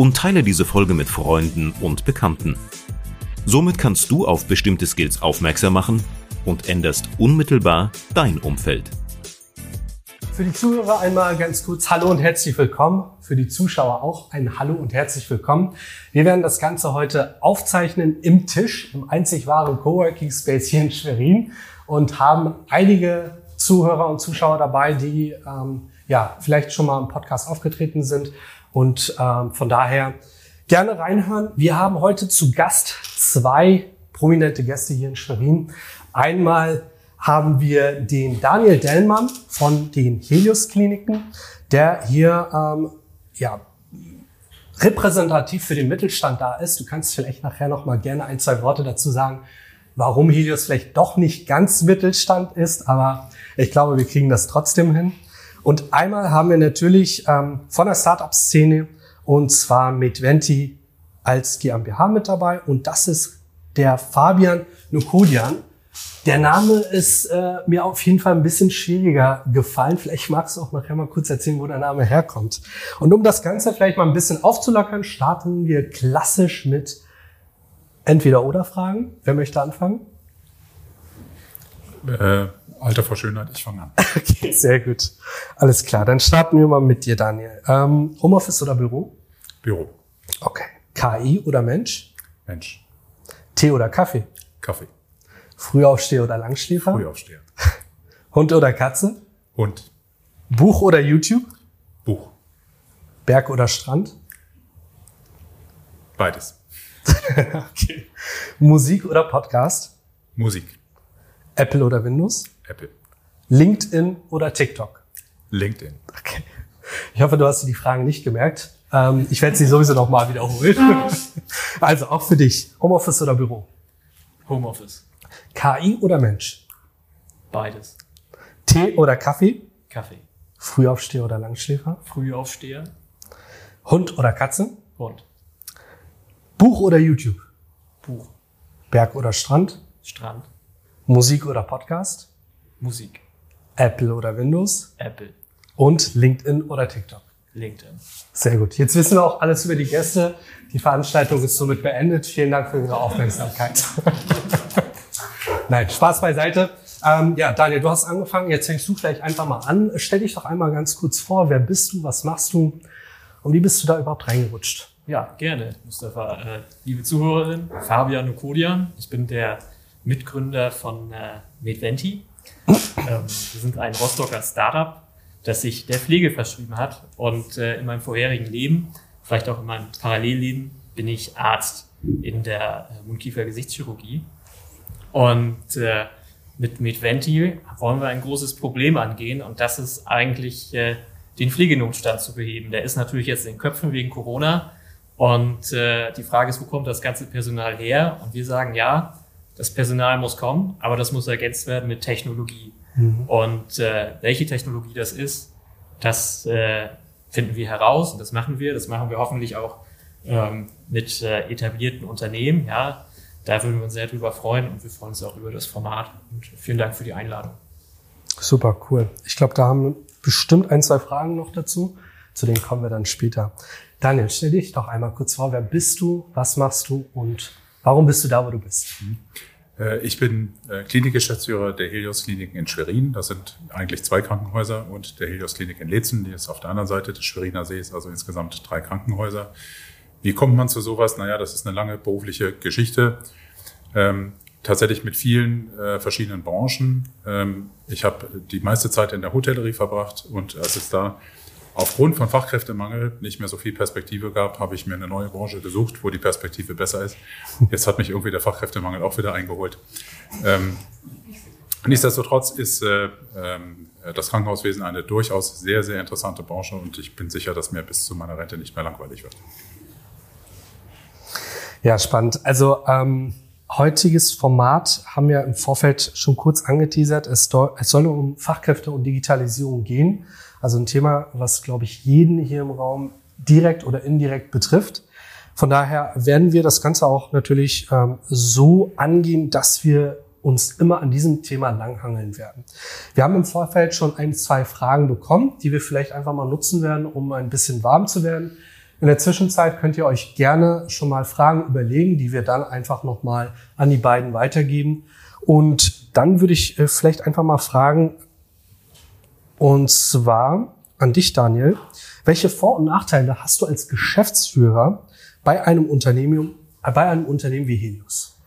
und teile diese Folge mit Freunden und Bekannten. Somit kannst du auf bestimmte Skills aufmerksam machen und änderst unmittelbar dein Umfeld. Für die Zuhörer einmal ganz kurz Hallo und herzlich willkommen. Für die Zuschauer auch ein Hallo und herzlich willkommen. Wir werden das Ganze heute aufzeichnen im Tisch, im einzig wahren Coworking Space hier in Schwerin und haben einige Zuhörer und Zuschauer dabei, die ähm, ja vielleicht schon mal im Podcast aufgetreten sind und ähm, von daher gerne reinhören. Wir haben heute zu Gast zwei prominente Gäste hier in Schwerin. Einmal haben wir den Daniel Dellmann von den Helios Kliniken, der hier ähm, ja, repräsentativ für den Mittelstand da ist. Du kannst vielleicht nachher noch mal gerne ein, zwei Worte dazu sagen, warum Helios vielleicht doch nicht ganz Mittelstand ist, aber ich glaube, wir kriegen das trotzdem hin. Und einmal haben wir natürlich ähm, von der Startup-Szene und zwar mit Venti als GmbH mit dabei und das ist der Fabian Nukodian. Der Name ist äh, mir auf jeden Fall ein bisschen schwieriger gefallen. Vielleicht magst du auch nachher mal kurz erzählen, wo der Name herkommt. Und um das Ganze vielleicht mal ein bisschen aufzulockern, starten wir klassisch mit Entweder-Oder-Fragen. Wer möchte anfangen? Äh, Alter vor Schönheit, ich fange an. Okay, sehr gut. Alles klar, dann starten wir mal mit dir, Daniel. Ähm, Homeoffice oder Büro? Büro. Okay. KI oder Mensch? Mensch. Tee oder Kaffee? Kaffee. Frühaufsteher oder Langschläfer? Frühaufsteher. Hund oder Katze? Hund. Buch oder YouTube? Buch. Berg oder Strand? Beides. okay. Musik oder Podcast? Musik. Apple oder Windows? Apple. LinkedIn oder TikTok? LinkedIn. Okay. Ich hoffe, du hast dir die Fragen nicht gemerkt. Ähm, ich werde sie sowieso nochmal wiederholen. Also auch für dich. Homeoffice oder Büro? Homeoffice. KI oder Mensch? Beides. Tee oder Kaffee? Kaffee. Frühaufsteher oder Langschläfer? Frühaufsteher. Hund oder Katze? Hund. Buch oder YouTube? Buch. Berg oder Strand? Strand. Musik oder Podcast? Musik. Apple oder Windows? Apple. Und LinkedIn oder TikTok? LinkedIn. Sehr gut. Jetzt wissen wir auch alles über die Gäste. Die Veranstaltung ist somit beendet. Vielen Dank für Ihre Aufmerksamkeit. Nein, Spaß beiseite. Ähm, ja, Daniel, du hast angefangen. Jetzt fängst du vielleicht einfach mal an. Stell dich doch einmal ganz kurz vor. Wer bist du? Was machst du? Und wie bist du da überhaupt reingerutscht? Ja, gerne, Mustafa. Äh, liebe Zuhörerin, Fabian Nukodian. Ich bin der Mitgründer von äh, Medventi. Ähm, wir sind ein Rostocker Startup, das sich der Pflege verschrieben hat. Und äh, in meinem vorherigen Leben, vielleicht auch in meinem Parallelleben, bin ich Arzt in der äh, Mundkiefer-Gesichtschirurgie. Und äh, mit Medventi wollen wir ein großes Problem angehen und das ist eigentlich äh, den Pflegenotstand zu beheben. Der ist natürlich jetzt in den Köpfen wegen Corona und äh, die Frage ist, wo kommt das ganze Personal her? Und wir sagen, ja, das Personal muss kommen, aber das muss ergänzt werden mit Technologie. Mhm. Und äh, welche Technologie das ist, das äh, finden wir heraus und das machen wir. Das machen wir hoffentlich auch ähm, mit äh, etablierten Unternehmen. Ja, da würden wir uns sehr drüber freuen und wir freuen uns auch über das Format. Und vielen Dank für die Einladung. Super cool. Ich glaube, da haben wir bestimmt ein, zwei Fragen noch dazu. Zu denen kommen wir dann später. Daniel, stell dich doch einmal kurz vor. Wer bist du? Was machst du? Und warum bist du da, wo du bist? Äh, Ich bin äh, Klinikgeschäftsführer der Helios Kliniken in Schwerin. Das sind eigentlich zwei Krankenhäuser und der Helios Klinik in Letzen, die ist auf der anderen Seite des Schweriner Sees, also insgesamt drei Krankenhäuser. Wie kommt man zu sowas? Naja, das ist eine lange berufliche Geschichte. Ähm, tatsächlich mit vielen äh, verschiedenen Branchen. Ähm, ich habe die meiste Zeit in der Hotellerie verbracht und als es da aufgrund von Fachkräftemangel nicht mehr so viel Perspektive gab, habe ich mir eine neue Branche gesucht, wo die Perspektive besser ist. Jetzt hat mich irgendwie der Fachkräftemangel auch wieder eingeholt. Ähm, nichtsdestotrotz ist äh, ähm, das Krankenhauswesen eine durchaus sehr, sehr interessante Branche und ich bin sicher, dass mir bis zu meiner Rente nicht mehr langweilig wird. Ja, spannend. Also ähm, heutiges Format haben wir im Vorfeld schon kurz angeteasert. Es, es soll um Fachkräfte und Digitalisierung gehen. Also ein Thema, was, glaube ich, jeden hier im Raum direkt oder indirekt betrifft. Von daher werden wir das Ganze auch natürlich ähm, so angehen, dass wir uns immer an diesem Thema langhangeln werden. Wir haben im Vorfeld schon ein, zwei Fragen bekommen, die wir vielleicht einfach mal nutzen werden, um ein bisschen warm zu werden. In der Zwischenzeit könnt ihr euch gerne schon mal Fragen überlegen, die wir dann einfach nochmal an die beiden weitergeben. Und dann würde ich äh, vielleicht einfach mal fragen, und zwar an dich, Daniel, welche Vor- und Nachteile hast du als Geschäftsführer bei einem Unternehmen, äh, bei einem Unternehmen wie Helios?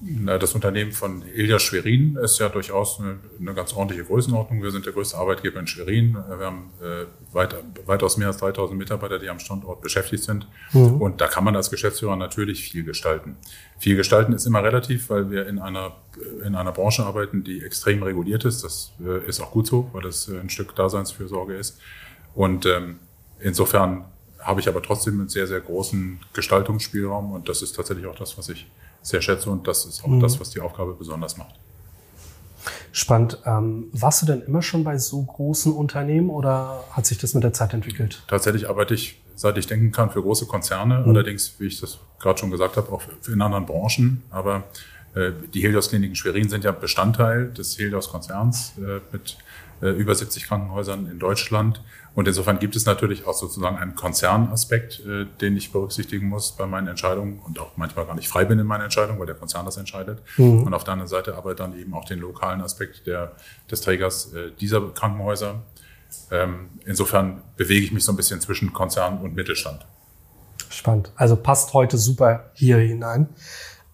Das Unternehmen von Ilja Schwerin ist ja durchaus eine, eine, ganz ordentliche Größenordnung. Wir sind der größte Arbeitgeber in Schwerin. Wir haben äh, weit, weitaus mehr als 3000 Mitarbeiter, die am Standort beschäftigt sind. Mhm. Und da kann man als Geschäftsführer natürlich viel gestalten. Viel gestalten ist immer relativ, weil wir in einer, in einer Branche arbeiten, die extrem reguliert ist. Das äh, ist auch gut so, weil das äh, ein Stück Daseinsfürsorge ist. Und ähm, insofern habe ich aber trotzdem einen sehr, sehr großen Gestaltungsspielraum. Und das ist tatsächlich auch das, was ich sehr schätze und das ist auch mhm. das, was die Aufgabe besonders macht. Spannend. Ähm, warst du denn immer schon bei so großen Unternehmen oder hat sich das mit der Zeit entwickelt? Tatsächlich arbeite ich, seit ich denken kann, für große Konzerne. Mhm. Allerdings, wie ich das gerade schon gesagt habe, auch in anderen Branchen. Aber äh, die Helios-Kliniken Schwerin sind ja Bestandteil des Helios-Konzerns äh, mit äh, über 70 Krankenhäusern in Deutschland. Und insofern gibt es natürlich auch sozusagen einen Konzernaspekt, äh, den ich berücksichtigen muss bei meinen Entscheidungen und auch manchmal gar nicht frei bin in meiner Entscheidung, weil der Konzern das entscheidet. Mhm. Und auf der anderen Seite aber dann eben auch den lokalen Aspekt der, des Trägers äh, dieser Krankenhäuser. Ähm, insofern bewege ich mich so ein bisschen zwischen Konzern und Mittelstand. Spannend. Also passt heute super hier hinein.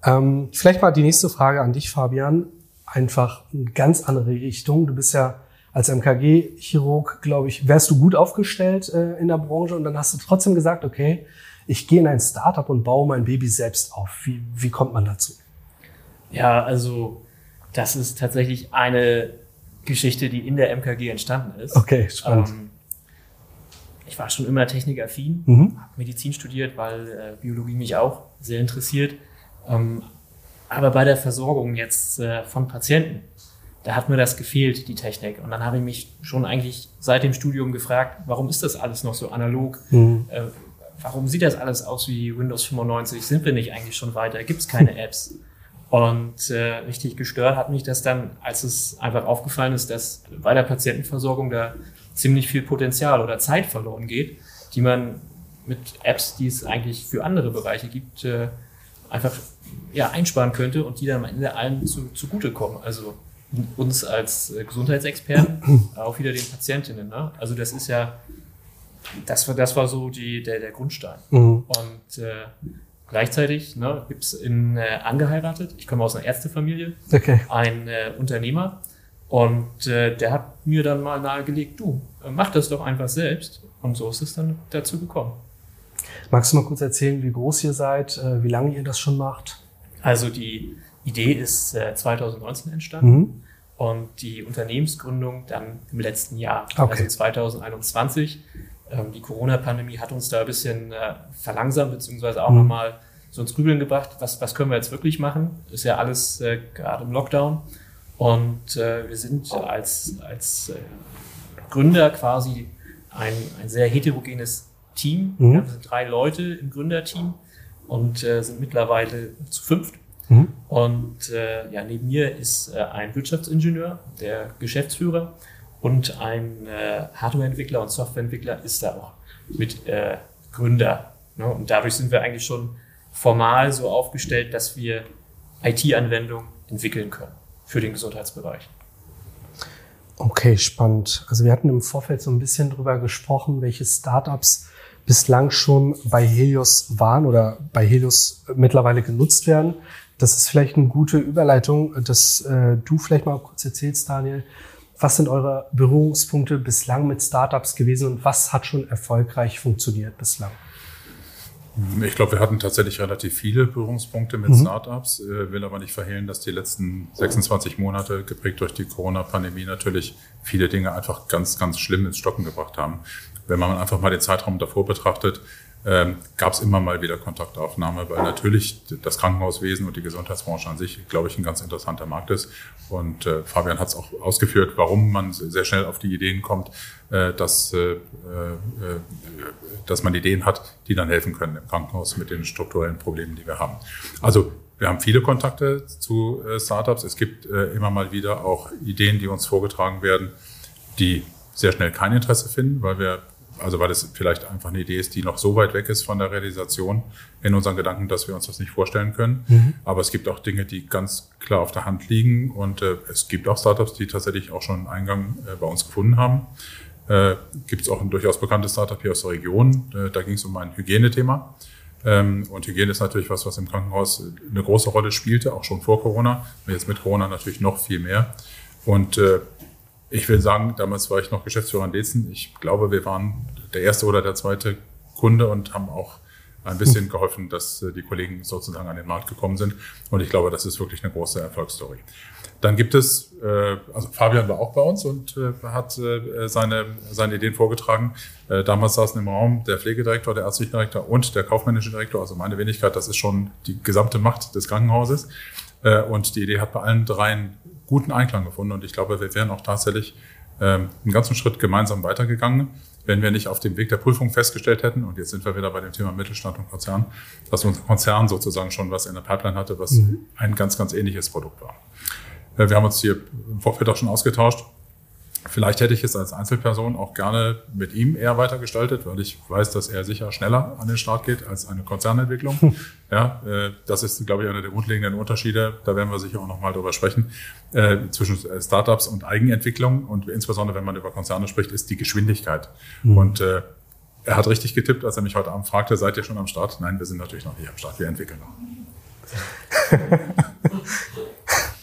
Ähm, vielleicht mal die nächste Frage an dich, Fabian. Einfach eine ganz andere Richtung. Du bist ja als MKG-Chirurg, glaube ich, wärst du gut aufgestellt äh, in der Branche und dann hast du trotzdem gesagt, okay, ich gehe in ein Startup und baue mein Baby selbst auf. Wie, wie kommt man dazu? Ja, also das ist tatsächlich eine Geschichte, die in der MKG entstanden ist. Okay, spannend. Ähm, ich war schon immer technikaffin, mhm. habe Medizin studiert, weil äh, Biologie mich auch sehr interessiert. Ähm, aber bei der Versorgung jetzt äh, von Patienten da hat mir das gefehlt, die Technik. Und dann habe ich mich schon eigentlich seit dem Studium gefragt, warum ist das alles noch so analog? Mhm. Äh, warum sieht das alles aus wie Windows 95? Sind wir nicht eigentlich schon weiter? Gibt es keine Apps? Und äh, richtig gestört hat mich das dann, als es einfach aufgefallen ist, dass bei der Patientenversorgung da ziemlich viel Potenzial oder Zeit verloren geht, die man mit Apps, die es eigentlich für andere Bereiche gibt, äh, einfach ja, einsparen könnte und die dann am Ende allen zu, zugutekommen. Also uns als äh, Gesundheitsexperten, auch wieder den Patientinnen. Ne? Also das ist ja, das war, das war so die, der, der Grundstein. Mhm. Und äh, gleichzeitig ne, gibt es in äh, angeheiratet, ich komme aus einer Ärztefamilie, okay. ein äh, Unternehmer und äh, der hat mir dann mal nahegelegt, du, äh, mach das doch einfach selbst. Und so ist es dann dazu gekommen. Magst du mal kurz erzählen, wie groß ihr seid, wie lange ihr das schon macht? Also die Idee ist äh, 2019 entstanden mhm. und die Unternehmensgründung dann im letzten Jahr, okay. also 2021. Ähm, die Corona-Pandemie hat uns da ein bisschen äh, verlangsamt, beziehungsweise auch mhm. nochmal so ins Grübeln gebracht, was, was können wir jetzt wirklich machen? Ist ja alles äh, gerade im Lockdown. Und äh, wir sind als, als äh, Gründer quasi ein, ein sehr heterogenes Team. Mhm. Wir sind drei Leute im Gründerteam und äh, sind mittlerweile zu fünft. Mhm. Und äh, ja, neben mir ist äh, ein Wirtschaftsingenieur, der Geschäftsführer und ein äh, Hardwareentwickler und Softwareentwickler ist da auch mit äh, Gründer. Ne? Und dadurch sind wir eigentlich schon formal so aufgestellt, dass wir IT-Anwendungen entwickeln können für den Gesundheitsbereich. Okay, spannend. Also wir hatten im Vorfeld so ein bisschen drüber gesprochen, welche Startups bislang schon bei Helios waren oder bei Helios mittlerweile genutzt werden. Das ist vielleicht eine gute Überleitung, dass äh, du vielleicht mal kurz erzählst, Daniel. Was sind eure Berührungspunkte bislang mit Startups gewesen und was hat schon erfolgreich funktioniert bislang? Ich glaube, wir hatten tatsächlich relativ viele Berührungspunkte mit mhm. Startups, äh, will aber nicht verhehlen, dass die letzten 26 Monate geprägt durch die Corona-Pandemie natürlich viele Dinge einfach ganz, ganz schlimm ins Stocken gebracht haben. Wenn man einfach mal den Zeitraum davor betrachtet, ähm, gab es immer mal wieder Kontaktaufnahme, weil natürlich das Krankenhauswesen und die Gesundheitsbranche an sich, glaube ich, ein ganz interessanter Markt ist. Und äh, Fabian hat es auch ausgeführt, warum man sehr schnell auf die Ideen kommt, äh, dass, äh, äh, dass man Ideen hat, die dann helfen können im Krankenhaus mit den strukturellen Problemen, die wir haben. Also wir haben viele Kontakte zu äh, Startups. Es gibt äh, immer mal wieder auch Ideen, die uns vorgetragen werden, die sehr schnell kein Interesse finden, weil wir also weil es vielleicht einfach eine Idee ist, die noch so weit weg ist von der Realisation in unseren Gedanken, dass wir uns das nicht vorstellen können. Mhm. Aber es gibt auch Dinge, die ganz klar auf der Hand liegen und äh, es gibt auch Startups, die tatsächlich auch schon einen Eingang äh, bei uns gefunden haben. Äh, gibt es auch ein durchaus bekanntes Startup hier aus der Region. Äh, da ging es um ein Hygienethema. Ähm, und Hygiene ist natürlich was, was im Krankenhaus eine große Rolle spielte, auch schon vor Corona. Jetzt mit Corona natürlich noch viel mehr. Und äh, ich will sagen, damals war ich noch Geschäftsführer in Lezen. Ich glaube, wir waren der erste oder der zweite Kunde und haben auch ein bisschen geholfen, dass äh, die Kollegen sozusagen an den Markt gekommen sind. Und ich glaube, das ist wirklich eine große Erfolgsstory. Dann gibt es, äh, also Fabian war auch bei uns und äh, hat seine, seine Ideen vorgetragen. Damals saßen im Raum der Pflegedirektor, der ärztliche Direktor und der kaufmännische Direktor. Also meine Wenigkeit, das ist schon die gesamte Macht des Krankenhauses. Und die Idee hat bei allen dreien guten Einklang gefunden und ich glaube, wir wären auch tatsächlich ähm, einen ganzen Schritt gemeinsam weitergegangen, wenn wir nicht auf dem Weg der Prüfung festgestellt hätten, und jetzt sind wir wieder bei dem Thema Mittelstand und Konzern, dass unser Konzern sozusagen schon was in der Pipeline hatte, was mhm. ein ganz, ganz ähnliches Produkt war. Äh, wir haben uns hier im Vorfeld auch schon ausgetauscht. Vielleicht hätte ich es als Einzelperson auch gerne mit ihm eher weitergestaltet, weil ich weiß, dass er sicher schneller an den Start geht als eine Konzernentwicklung. Hm. Ja, äh, das ist, glaube ich, einer der grundlegenden Unterschiede. Da werden wir sicher auch nochmal drüber sprechen. Äh, zwischen Startups und Eigenentwicklung und insbesondere, wenn man über Konzerne spricht, ist die Geschwindigkeit. Mhm. Und äh, er hat richtig getippt, als er mich heute Abend fragte, seid ihr schon am Start? Nein, wir sind natürlich noch nicht am Start. Wir entwickeln noch.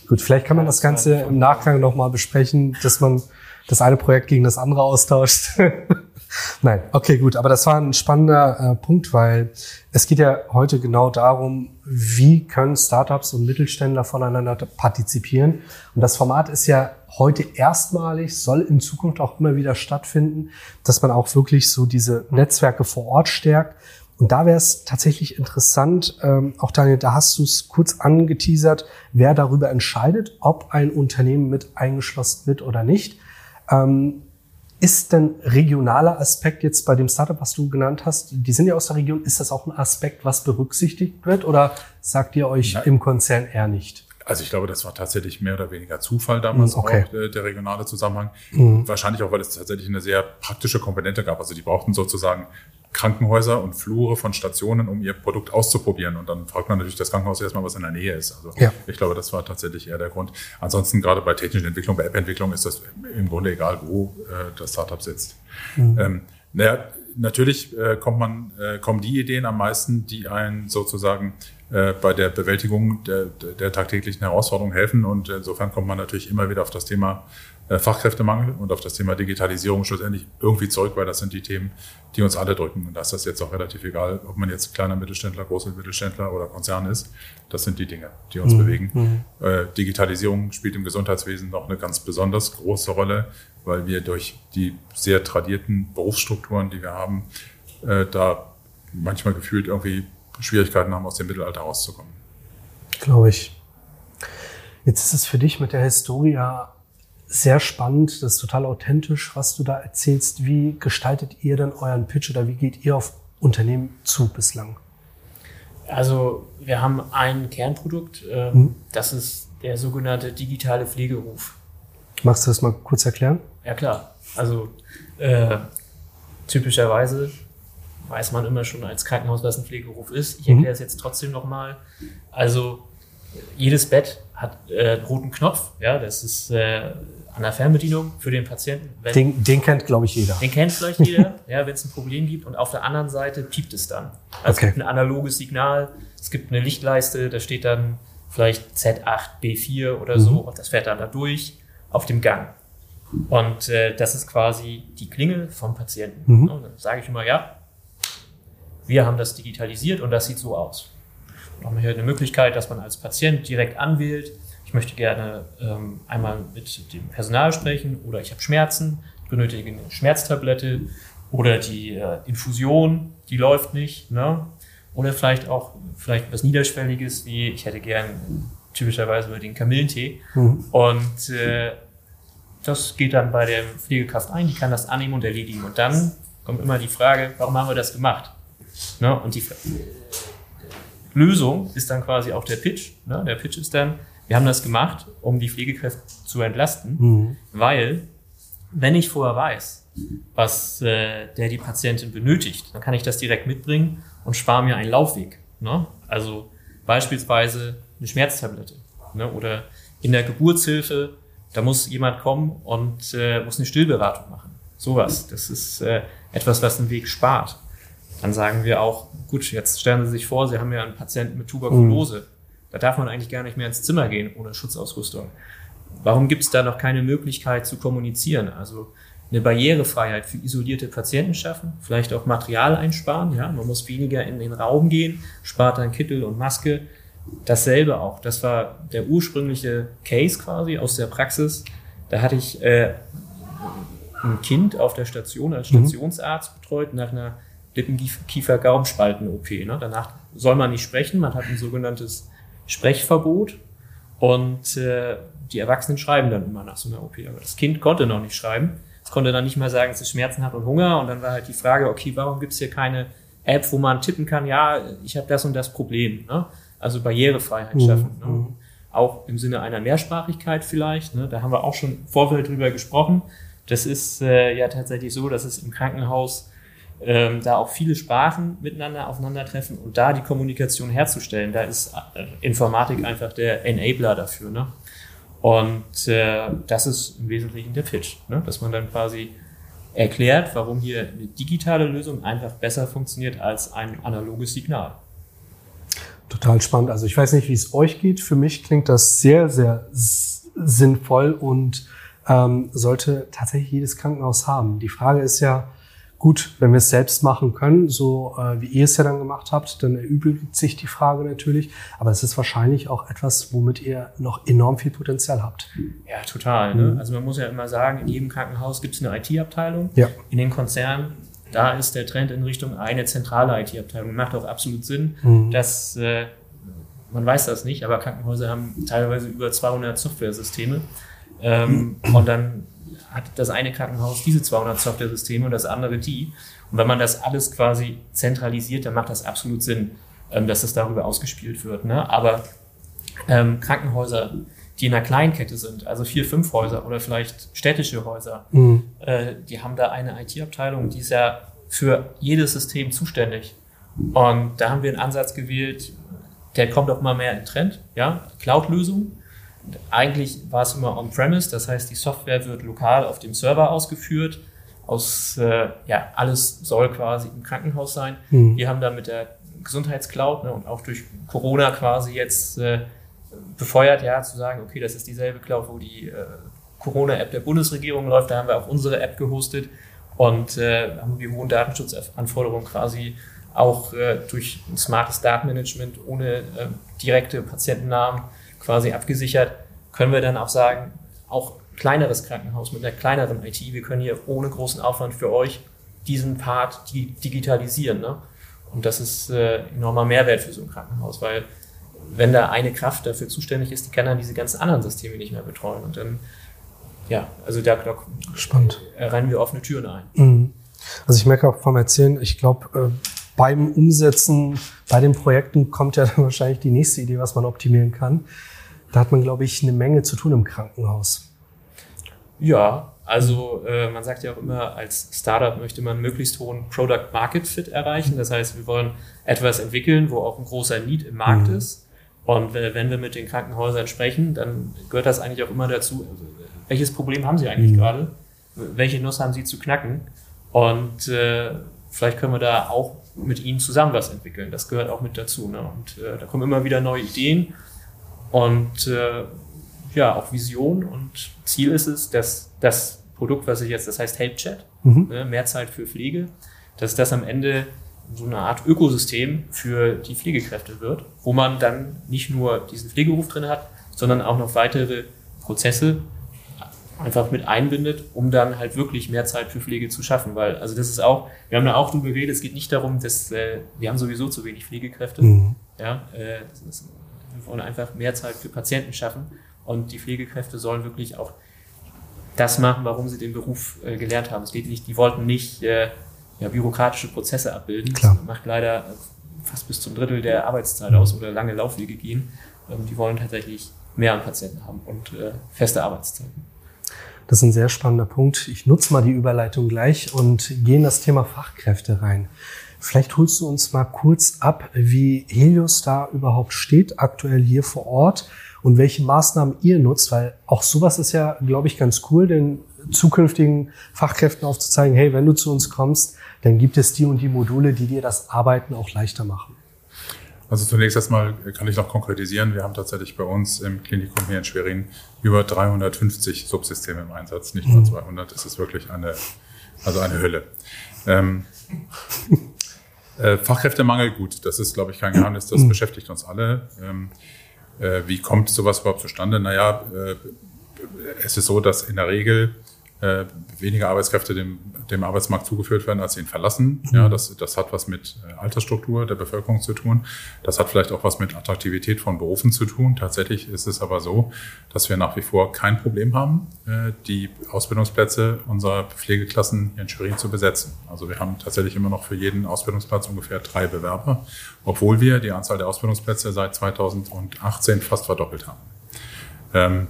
Gut, vielleicht kann man das Ganze im Nachgang nochmal besprechen, dass man das eine Projekt gegen das andere austauscht. Nein, okay, gut. Aber das war ein spannender äh, Punkt, weil es geht ja heute genau darum, wie können Startups und Mittelständler voneinander partizipieren. Und das Format ist ja heute erstmalig, soll in Zukunft auch immer wieder stattfinden, dass man auch wirklich so diese Netzwerke vor Ort stärkt. Und da wäre es tatsächlich interessant, ähm, auch Daniel, da hast du es kurz angeteasert, wer darüber entscheidet, ob ein Unternehmen mit eingeschlossen wird oder nicht. Ähm, ist denn regionaler Aspekt jetzt bei dem Startup, was du genannt hast, die sind ja aus der Region, ist das auch ein Aspekt, was berücksichtigt wird oder sagt ihr euch Nein. im Konzern eher nicht? Also ich glaube, das war tatsächlich mehr oder weniger Zufall damals mm, okay. auch, der, der regionale Zusammenhang. Mhm. Wahrscheinlich auch, weil es tatsächlich eine sehr praktische Komponente gab. Also die brauchten sozusagen Krankenhäuser und Flure von Stationen, um ihr Produkt auszuprobieren. Und dann fragt man natürlich das Krankenhaus erstmal, was in der Nähe ist. Also ja. ich glaube, das war tatsächlich eher der Grund. Ansonsten gerade bei technischen Entwicklung, bei App-Entwicklung ist das im Grunde egal, wo äh, das Startup sitzt. Mhm. Ähm, naja, natürlich äh, kommt man, äh, kommen die Ideen am meisten, die einen sozusagen äh, bei der Bewältigung der, der tagtäglichen Herausforderungen helfen. Und insofern kommt man natürlich immer wieder auf das Thema Fachkräftemangel und auf das Thema Digitalisierung schlussendlich irgendwie zurück, weil das sind die Themen, die uns alle drücken. Und da ist das jetzt auch relativ egal, ob man jetzt kleiner Mittelständler, großer Mittelständler oder Konzern ist. Das sind die Dinge, die uns mhm. bewegen. Mhm. Äh, Digitalisierung spielt im Gesundheitswesen noch eine ganz besonders große Rolle, weil wir durch die sehr tradierten Berufsstrukturen, die wir haben, äh, da manchmal gefühlt irgendwie Schwierigkeiten haben, aus dem Mittelalter rauszukommen. Glaube ich. Jetzt ist es für dich mit der Historia sehr spannend, das ist total authentisch, was du da erzählst. Wie gestaltet ihr denn euren Pitch oder wie geht ihr auf Unternehmen zu bislang? Also wir haben ein Kernprodukt, äh, hm. das ist der sogenannte digitale Pflegeruf. Magst du das mal kurz erklären? Ja klar. Also äh, typischerweise weiß man immer schon als Krankenhaus, was ein Pflegeruf ist. Ich erkläre mhm. es jetzt trotzdem nochmal. Also jedes Bett hat äh, einen roten Knopf. Ja, das ist äh, an der Fernbedienung für den Patienten. Wenn, den, den kennt, glaube ich, jeder. Den kennt vielleicht jeder, ja, wenn es ein Problem gibt. Und auf der anderen Seite piept es dann. Also okay. es gibt ein analoges Signal, es gibt eine Lichtleiste, da steht dann vielleicht Z8, B4 oder so. Mhm. Und das fährt dann da durch auf dem Gang. Und äh, das ist quasi die Klingel vom Patienten. Mhm. Und dann sage ich immer, ja, wir haben das digitalisiert und das sieht so aus. Dann haben wir hier eine Möglichkeit, dass man als Patient direkt anwählt, ich möchte gerne ähm, einmal mit dem Personal sprechen oder ich habe Schmerzen, benötige eine Schmerztablette Oder die äh, Infusion, die läuft nicht. Ne? Oder vielleicht auch vielleicht was Niederschwelliges, wie ich hätte gern typischerweise den Kamillentee. Mhm. Und äh, das geht dann bei der Pflegekraft ein, die kann das annehmen und erledigen. Und dann kommt immer die Frage, warum haben wir das gemacht? Ne? Und die Lösung ist dann quasi auch der Pitch. Ne? Der Pitch ist dann, wir haben das gemacht, um die Pflegekräfte zu entlasten, mhm. weil wenn ich vorher weiß, was äh, der die Patientin benötigt, dann kann ich das direkt mitbringen und spare mir einen Laufweg. Ne? Also beispielsweise eine Schmerztablette ne? oder in der Geburtshilfe, da muss jemand kommen und äh, muss eine Stillberatung machen. Sowas. Das ist äh, etwas, was den Weg spart. Dann sagen wir auch, gut, jetzt stellen Sie sich vor, Sie haben ja einen Patienten mit Tuberkulose. Mhm. Da darf man eigentlich gar nicht mehr ins Zimmer gehen ohne Schutzausrüstung. Warum gibt es da noch keine Möglichkeit zu kommunizieren? Also eine Barrierefreiheit für isolierte Patienten schaffen, vielleicht auch Material einsparen. Ja, man muss weniger in den Raum gehen, spart dann Kittel und Maske. Dasselbe auch. Das war der ursprüngliche Case quasi aus der Praxis. Da hatte ich äh, ein Kind auf der Station als mhm. Stationsarzt betreut nach einer Lippenkiefer-Gaumspalten-OP. Ne? Danach soll man nicht sprechen, man hat ein sogenanntes Sprechverbot und äh, die Erwachsenen schreiben dann immer nach so einer OP. Aber das Kind konnte noch nicht schreiben. Es konnte dann nicht mal sagen, es ist Schmerzen hat und Hunger. Und dann war halt die Frage, okay, warum gibt es hier keine App, wo man tippen kann, ja, ich habe das und das Problem. Ne? Also Barrierefreiheit mhm. schaffen. Ne? Mhm. Auch im Sinne einer Mehrsprachigkeit vielleicht. Ne? Da haben wir auch schon im Vorfeld drüber gesprochen. Das ist äh, ja tatsächlich so, dass es im Krankenhaus ähm, da auch viele Sprachen miteinander aufeinandertreffen und da die Kommunikation herzustellen, da ist äh, Informatik einfach der Enabler dafür. Ne? Und äh, das ist im Wesentlichen der Pitch, ne? dass man dann quasi erklärt, warum hier eine digitale Lösung einfach besser funktioniert als ein analoges Signal. Total spannend. Also ich weiß nicht, wie es euch geht. Für mich klingt das sehr, sehr sinnvoll und ähm, sollte tatsächlich jedes Krankenhaus haben. Die Frage ist ja, Gut, wenn wir es selbst machen können, so äh, wie ihr es ja dann gemacht habt, dann erübrigt sich die Frage natürlich. Aber es ist wahrscheinlich auch etwas, womit ihr noch enorm viel Potenzial habt. Ja, total. Ne? Mhm. Also man muss ja immer sagen, in jedem Krankenhaus gibt es eine IT-Abteilung. Ja. In den Konzernen, da ist der Trend in Richtung eine zentrale IT-Abteilung. Macht auch absolut Sinn, mhm. dass äh, man weiß das nicht, aber Krankenhäuser haben teilweise über 200 Software-Systeme. Ähm. Und dann hat das eine Krankenhaus diese 200 Software-Systeme und das andere die. Und wenn man das alles quasi zentralisiert, dann macht das absolut Sinn, ähm, dass das darüber ausgespielt wird. Ne? Aber ähm, Krankenhäuser, die in einer Kleinkette sind, also vier, fünf Häuser oder vielleicht städtische Häuser, mhm. äh, die haben da eine IT-Abteilung, die ist ja für jedes System zuständig. Und da haben wir einen Ansatz gewählt, der kommt auch mal mehr in Trend, ja, Cloud-Lösung. Eigentlich war es immer on-premise, das heißt, die Software wird lokal auf dem Server ausgeführt. Aus, äh, ja, alles soll quasi im Krankenhaus sein. Mhm. Wir haben da mit der Gesundheitscloud ne, und auch durch Corona quasi jetzt äh, befeuert, ja, zu sagen, okay, das ist dieselbe Cloud, wo die äh, Corona-App der Bundesregierung läuft. Da haben wir auch unsere App gehostet und äh, haben die hohen Datenschutzanforderungen quasi auch äh, durch ein smartes Datenmanagement ohne äh, direkte Patientennamen quasi abgesichert, können wir dann auch sagen, auch kleineres Krankenhaus mit einer kleineren IT, wir können hier ohne großen Aufwand für euch diesen Part digitalisieren. Ne? Und das ist äh, enormer Mehrwert für so ein Krankenhaus, weil wenn da eine Kraft dafür zuständig ist, die kann dann diese ganzen anderen Systeme nicht mehr betreuen. Und dann, ja, also da, da Spannend. rennen wir offene Türen ein. Mhm. Also ich merke auch vom Erzählen, ich glaube, äh, beim Umsetzen, bei den Projekten kommt ja dann wahrscheinlich die nächste Idee, was man optimieren kann. Da hat man, glaube ich, eine Menge zu tun im Krankenhaus. Ja, also äh, man sagt ja auch immer, als Startup möchte man möglichst hohen Product Market Fit erreichen. Das heißt, wir wollen etwas entwickeln, wo auch ein großer Need im Markt mhm. ist. Und äh, wenn wir mit den Krankenhäusern sprechen, dann gehört das eigentlich auch immer dazu, welches Problem haben sie eigentlich mhm. gerade? Welche Nuss haben sie zu knacken? Und äh, vielleicht können wir da auch mit ihnen zusammen was entwickeln. Das gehört auch mit dazu. Ne? Und äh, da kommen immer wieder neue Ideen und äh, ja, auch Vision und Ziel ist es, dass das Produkt, was ich jetzt, das heißt HelpChat, mhm. ne, mehr Zeit für Pflege, dass das am Ende so eine Art Ökosystem für die Pflegekräfte wird, wo man dann nicht nur diesen Pflegeruf drin hat, sondern auch noch weitere Prozesse einfach mit einbindet, um dann halt wirklich mehr Zeit für Pflege zu schaffen. Weil, also das ist auch, wir haben da auch drüber geredet, es geht nicht darum, dass äh, wir haben sowieso zu wenig Pflegekräfte. Mhm. Ja, äh, ist, wir wollen einfach mehr Zeit für Patienten schaffen und die Pflegekräfte sollen wirklich auch das machen, warum sie den Beruf äh, gelernt haben. Es geht nicht, die wollten nicht äh, ja, bürokratische Prozesse abbilden. Klar. Das macht leider fast bis zum Drittel der Arbeitszeit aus oder lange Laufwege gehen. Ähm, die wollen tatsächlich mehr an Patienten haben und äh, feste Arbeitszeiten. Das ist ein sehr spannender Punkt. Ich nutze mal die Überleitung gleich und gehe in das Thema Fachkräfte rein. Vielleicht holst du uns mal kurz ab, wie Helios da überhaupt steht, aktuell hier vor Ort und welche Maßnahmen ihr nutzt, weil auch sowas ist ja, glaube ich, ganz cool, den zukünftigen Fachkräften aufzuzeigen, hey, wenn du zu uns kommst, dann gibt es die und die Module, die dir das Arbeiten auch leichter machen. Also zunächst erstmal kann ich noch konkretisieren. Wir haben tatsächlich bei uns im Klinikum hier in Schwerin über 350 Subsysteme im Einsatz, nicht nur 200. Es ist wirklich eine, also eine Hölle. Ähm, äh, Fachkräftemangel, gut, das ist, glaube ich, kein Geheimnis, das beschäftigt uns alle. Ähm, äh, wie kommt sowas überhaupt zustande? Naja, äh, es ist so, dass in der Regel äh, weniger Arbeitskräfte dem, dem Arbeitsmarkt zugeführt werden, als ihn verlassen. Mhm. Ja, das, das hat was mit äh, Altersstruktur der Bevölkerung zu tun. Das hat vielleicht auch was mit Attraktivität von Berufen zu tun. Tatsächlich ist es aber so, dass wir nach wie vor kein Problem haben, äh, die Ausbildungsplätze unserer Pflegeklassen hier in Schwerin zu besetzen. Also wir haben tatsächlich immer noch für jeden Ausbildungsplatz ungefähr drei Bewerber, obwohl wir die Anzahl der Ausbildungsplätze seit 2018 fast verdoppelt haben. Ähm,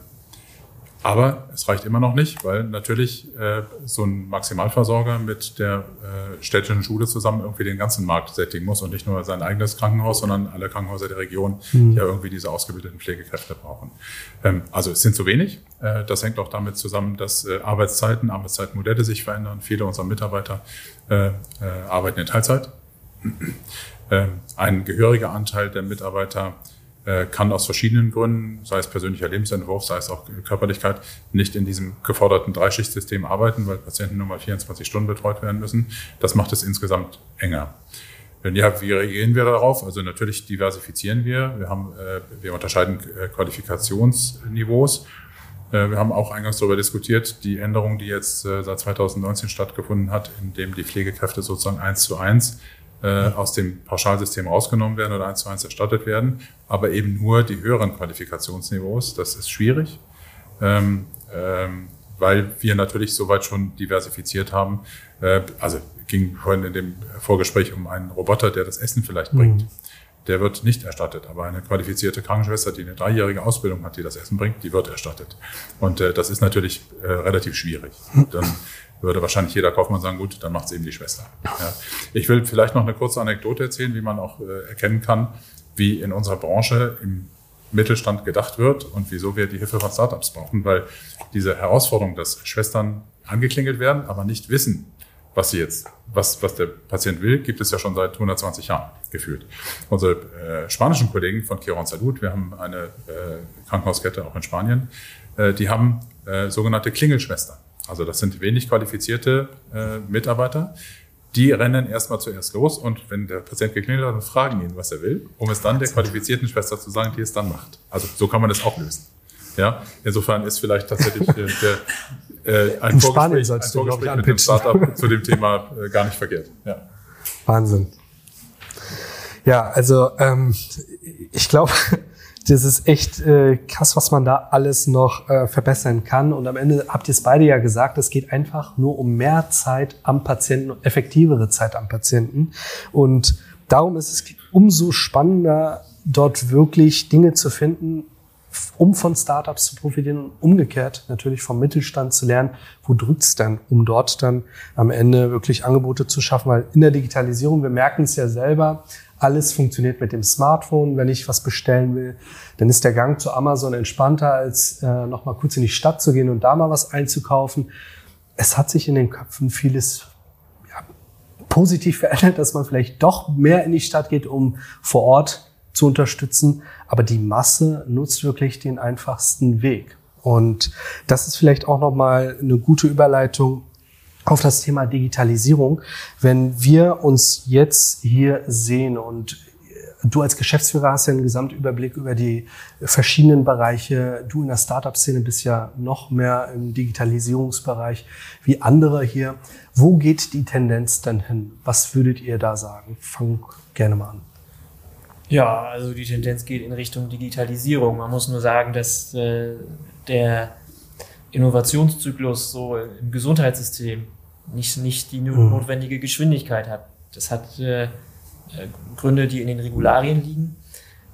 aber es reicht immer noch nicht, weil natürlich äh, so ein Maximalversorger mit der äh, städtischen Schule zusammen irgendwie den ganzen Markt sättigen muss und nicht nur sein eigenes Krankenhaus, sondern alle Krankenhäuser der Region mhm. ja irgendwie diese ausgebildeten Pflegekräfte brauchen. Ähm, also es sind zu wenig. Äh, das hängt auch damit zusammen, dass äh, Arbeitszeiten, Arbeitszeitmodelle sich verändern. Viele unserer Mitarbeiter äh, äh, arbeiten in Teilzeit. Äh, ein gehöriger Anteil der Mitarbeiter kann aus verschiedenen Gründen, sei es persönlicher Lebensentwurf, sei es auch Körperlichkeit, nicht in diesem geforderten Dreischichtsystem arbeiten, weil Patienten nur mal 24 Stunden betreut werden müssen. Das macht es insgesamt enger. Ja, wie reagieren wir darauf? Also natürlich diversifizieren wir. Wir haben, äh, wir unterscheiden äh, Qualifikationsniveaus. wir haben auch eingangs darüber diskutiert, die Änderung, die jetzt seit 2019 stattgefunden hat, in dem die Pflegekräfte sozusagen eins zu eins äh, aus dem Pauschalsystem rausgenommen werden oder eins zu eins erstattet werden, aber eben nur die höheren Qualifikationsniveaus. Das ist schwierig, ähm, ähm, weil wir natürlich soweit schon diversifiziert haben. Äh, also ging vorhin in dem Vorgespräch um einen Roboter, der das Essen vielleicht bringt. Mhm. Der wird nicht erstattet, aber eine qualifizierte Krankenschwester, die eine dreijährige Ausbildung hat, die das Essen bringt, die wird erstattet. Und äh, das ist natürlich äh, relativ schwierig. Dann würde wahrscheinlich jeder Kaufmann sagen, gut, dann macht es eben die Schwester. Ja. Ich will vielleicht noch eine kurze Anekdote erzählen, wie man auch äh, erkennen kann, wie in unserer Branche im Mittelstand gedacht wird und wieso wir die Hilfe von Startups brauchen, weil diese Herausforderung, dass Schwestern angeklingelt werden, aber nicht wissen, was sie jetzt, was, was der Patient will, gibt es ja schon seit 120 Jahren gefühlt. Unsere äh, spanischen Kollegen von Quiron Salud, wir haben eine äh, Krankenhauskette auch in Spanien, äh, die haben äh, sogenannte Klingelschwestern. Also das sind wenig qualifizierte äh, Mitarbeiter. Die rennen erstmal zuerst los und wenn der Patient geklingelt hat, dann fragen ihn, was er will, um es dann der qualifizierten Schwester zu sagen, die es dann macht. Also so kann man das auch lösen. Ja, insofern ist vielleicht tatsächlich äh, der, äh, ein In Vorgespräch, ein Vorgespräch mit dem Startup zu dem Thema äh, gar nicht verkehrt. Ja. Wahnsinn. Ja, also ähm, ich glaube, das ist echt äh, krass, was man da alles noch äh, verbessern kann. Und am Ende habt ihr es beide ja gesagt, es geht einfach nur um mehr Zeit am Patienten, effektivere Zeit am Patienten. Und darum ist es umso spannender, dort wirklich Dinge zu finden, um von Startups zu profitieren und umgekehrt natürlich vom Mittelstand zu lernen, wo drückt's dann, um dort dann am Ende wirklich Angebote zu schaffen. Weil in der Digitalisierung, wir merken es ja selber, alles funktioniert mit dem Smartphone. Wenn ich was bestellen will, dann ist der Gang zu Amazon entspannter, als äh, noch mal kurz in die Stadt zu gehen und da mal was einzukaufen. Es hat sich in den Köpfen vieles ja, positiv verändert, dass man vielleicht doch mehr in die Stadt geht, um vor Ort zu unterstützen. Aber die Masse nutzt wirklich den einfachsten Weg. Und das ist vielleicht auch noch mal eine gute Überleitung auf das Thema Digitalisierung. Wenn wir uns jetzt hier sehen und Du als Geschäftsführer hast ja einen Gesamtüberblick über die verschiedenen Bereiche. Du in der Startup-Szene bist ja noch mehr im Digitalisierungsbereich wie andere hier. Wo geht die Tendenz denn hin? Was würdet ihr da sagen? Fang gerne mal an. Ja, also die Tendenz geht in Richtung Digitalisierung. Man muss nur sagen, dass äh, der Innovationszyklus so im Gesundheitssystem nicht, nicht die mhm. notwendige Geschwindigkeit hat. Das hat äh, äh, Gründe, die in den Regularien liegen,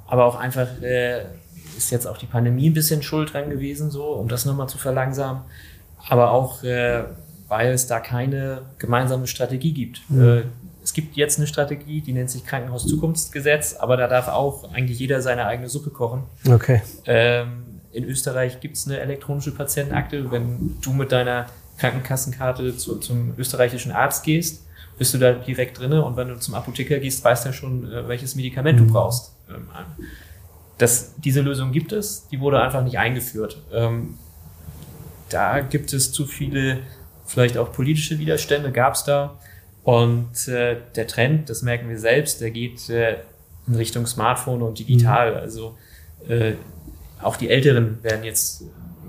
aber auch einfach äh, ist jetzt auch die Pandemie ein bisschen schuld dran gewesen, so, um das nochmal zu verlangsamen. Aber auch, äh, weil es da keine gemeinsame Strategie gibt. Mhm. Äh, es gibt jetzt eine Strategie, die nennt sich Krankenhaus-Zukunftsgesetz, aber da darf auch eigentlich jeder seine eigene Suppe kochen. Okay. Ähm, in Österreich gibt es eine elektronische Patientenakte. Wenn du mit deiner Krankenkassenkarte zu, zum österreichischen Arzt gehst, bist du da direkt drin und wenn du zum Apotheker gehst, weißt du ja schon, äh, welches Medikament du mhm. brauchst. Ähm, das, diese Lösung gibt es, die wurde einfach nicht eingeführt. Ähm, da gibt es zu viele, vielleicht auch politische Widerstände, gab es da. Und äh, der Trend, das merken wir selbst, der geht äh, in Richtung Smartphone und digital. Mhm. Also auch die Älteren werden jetzt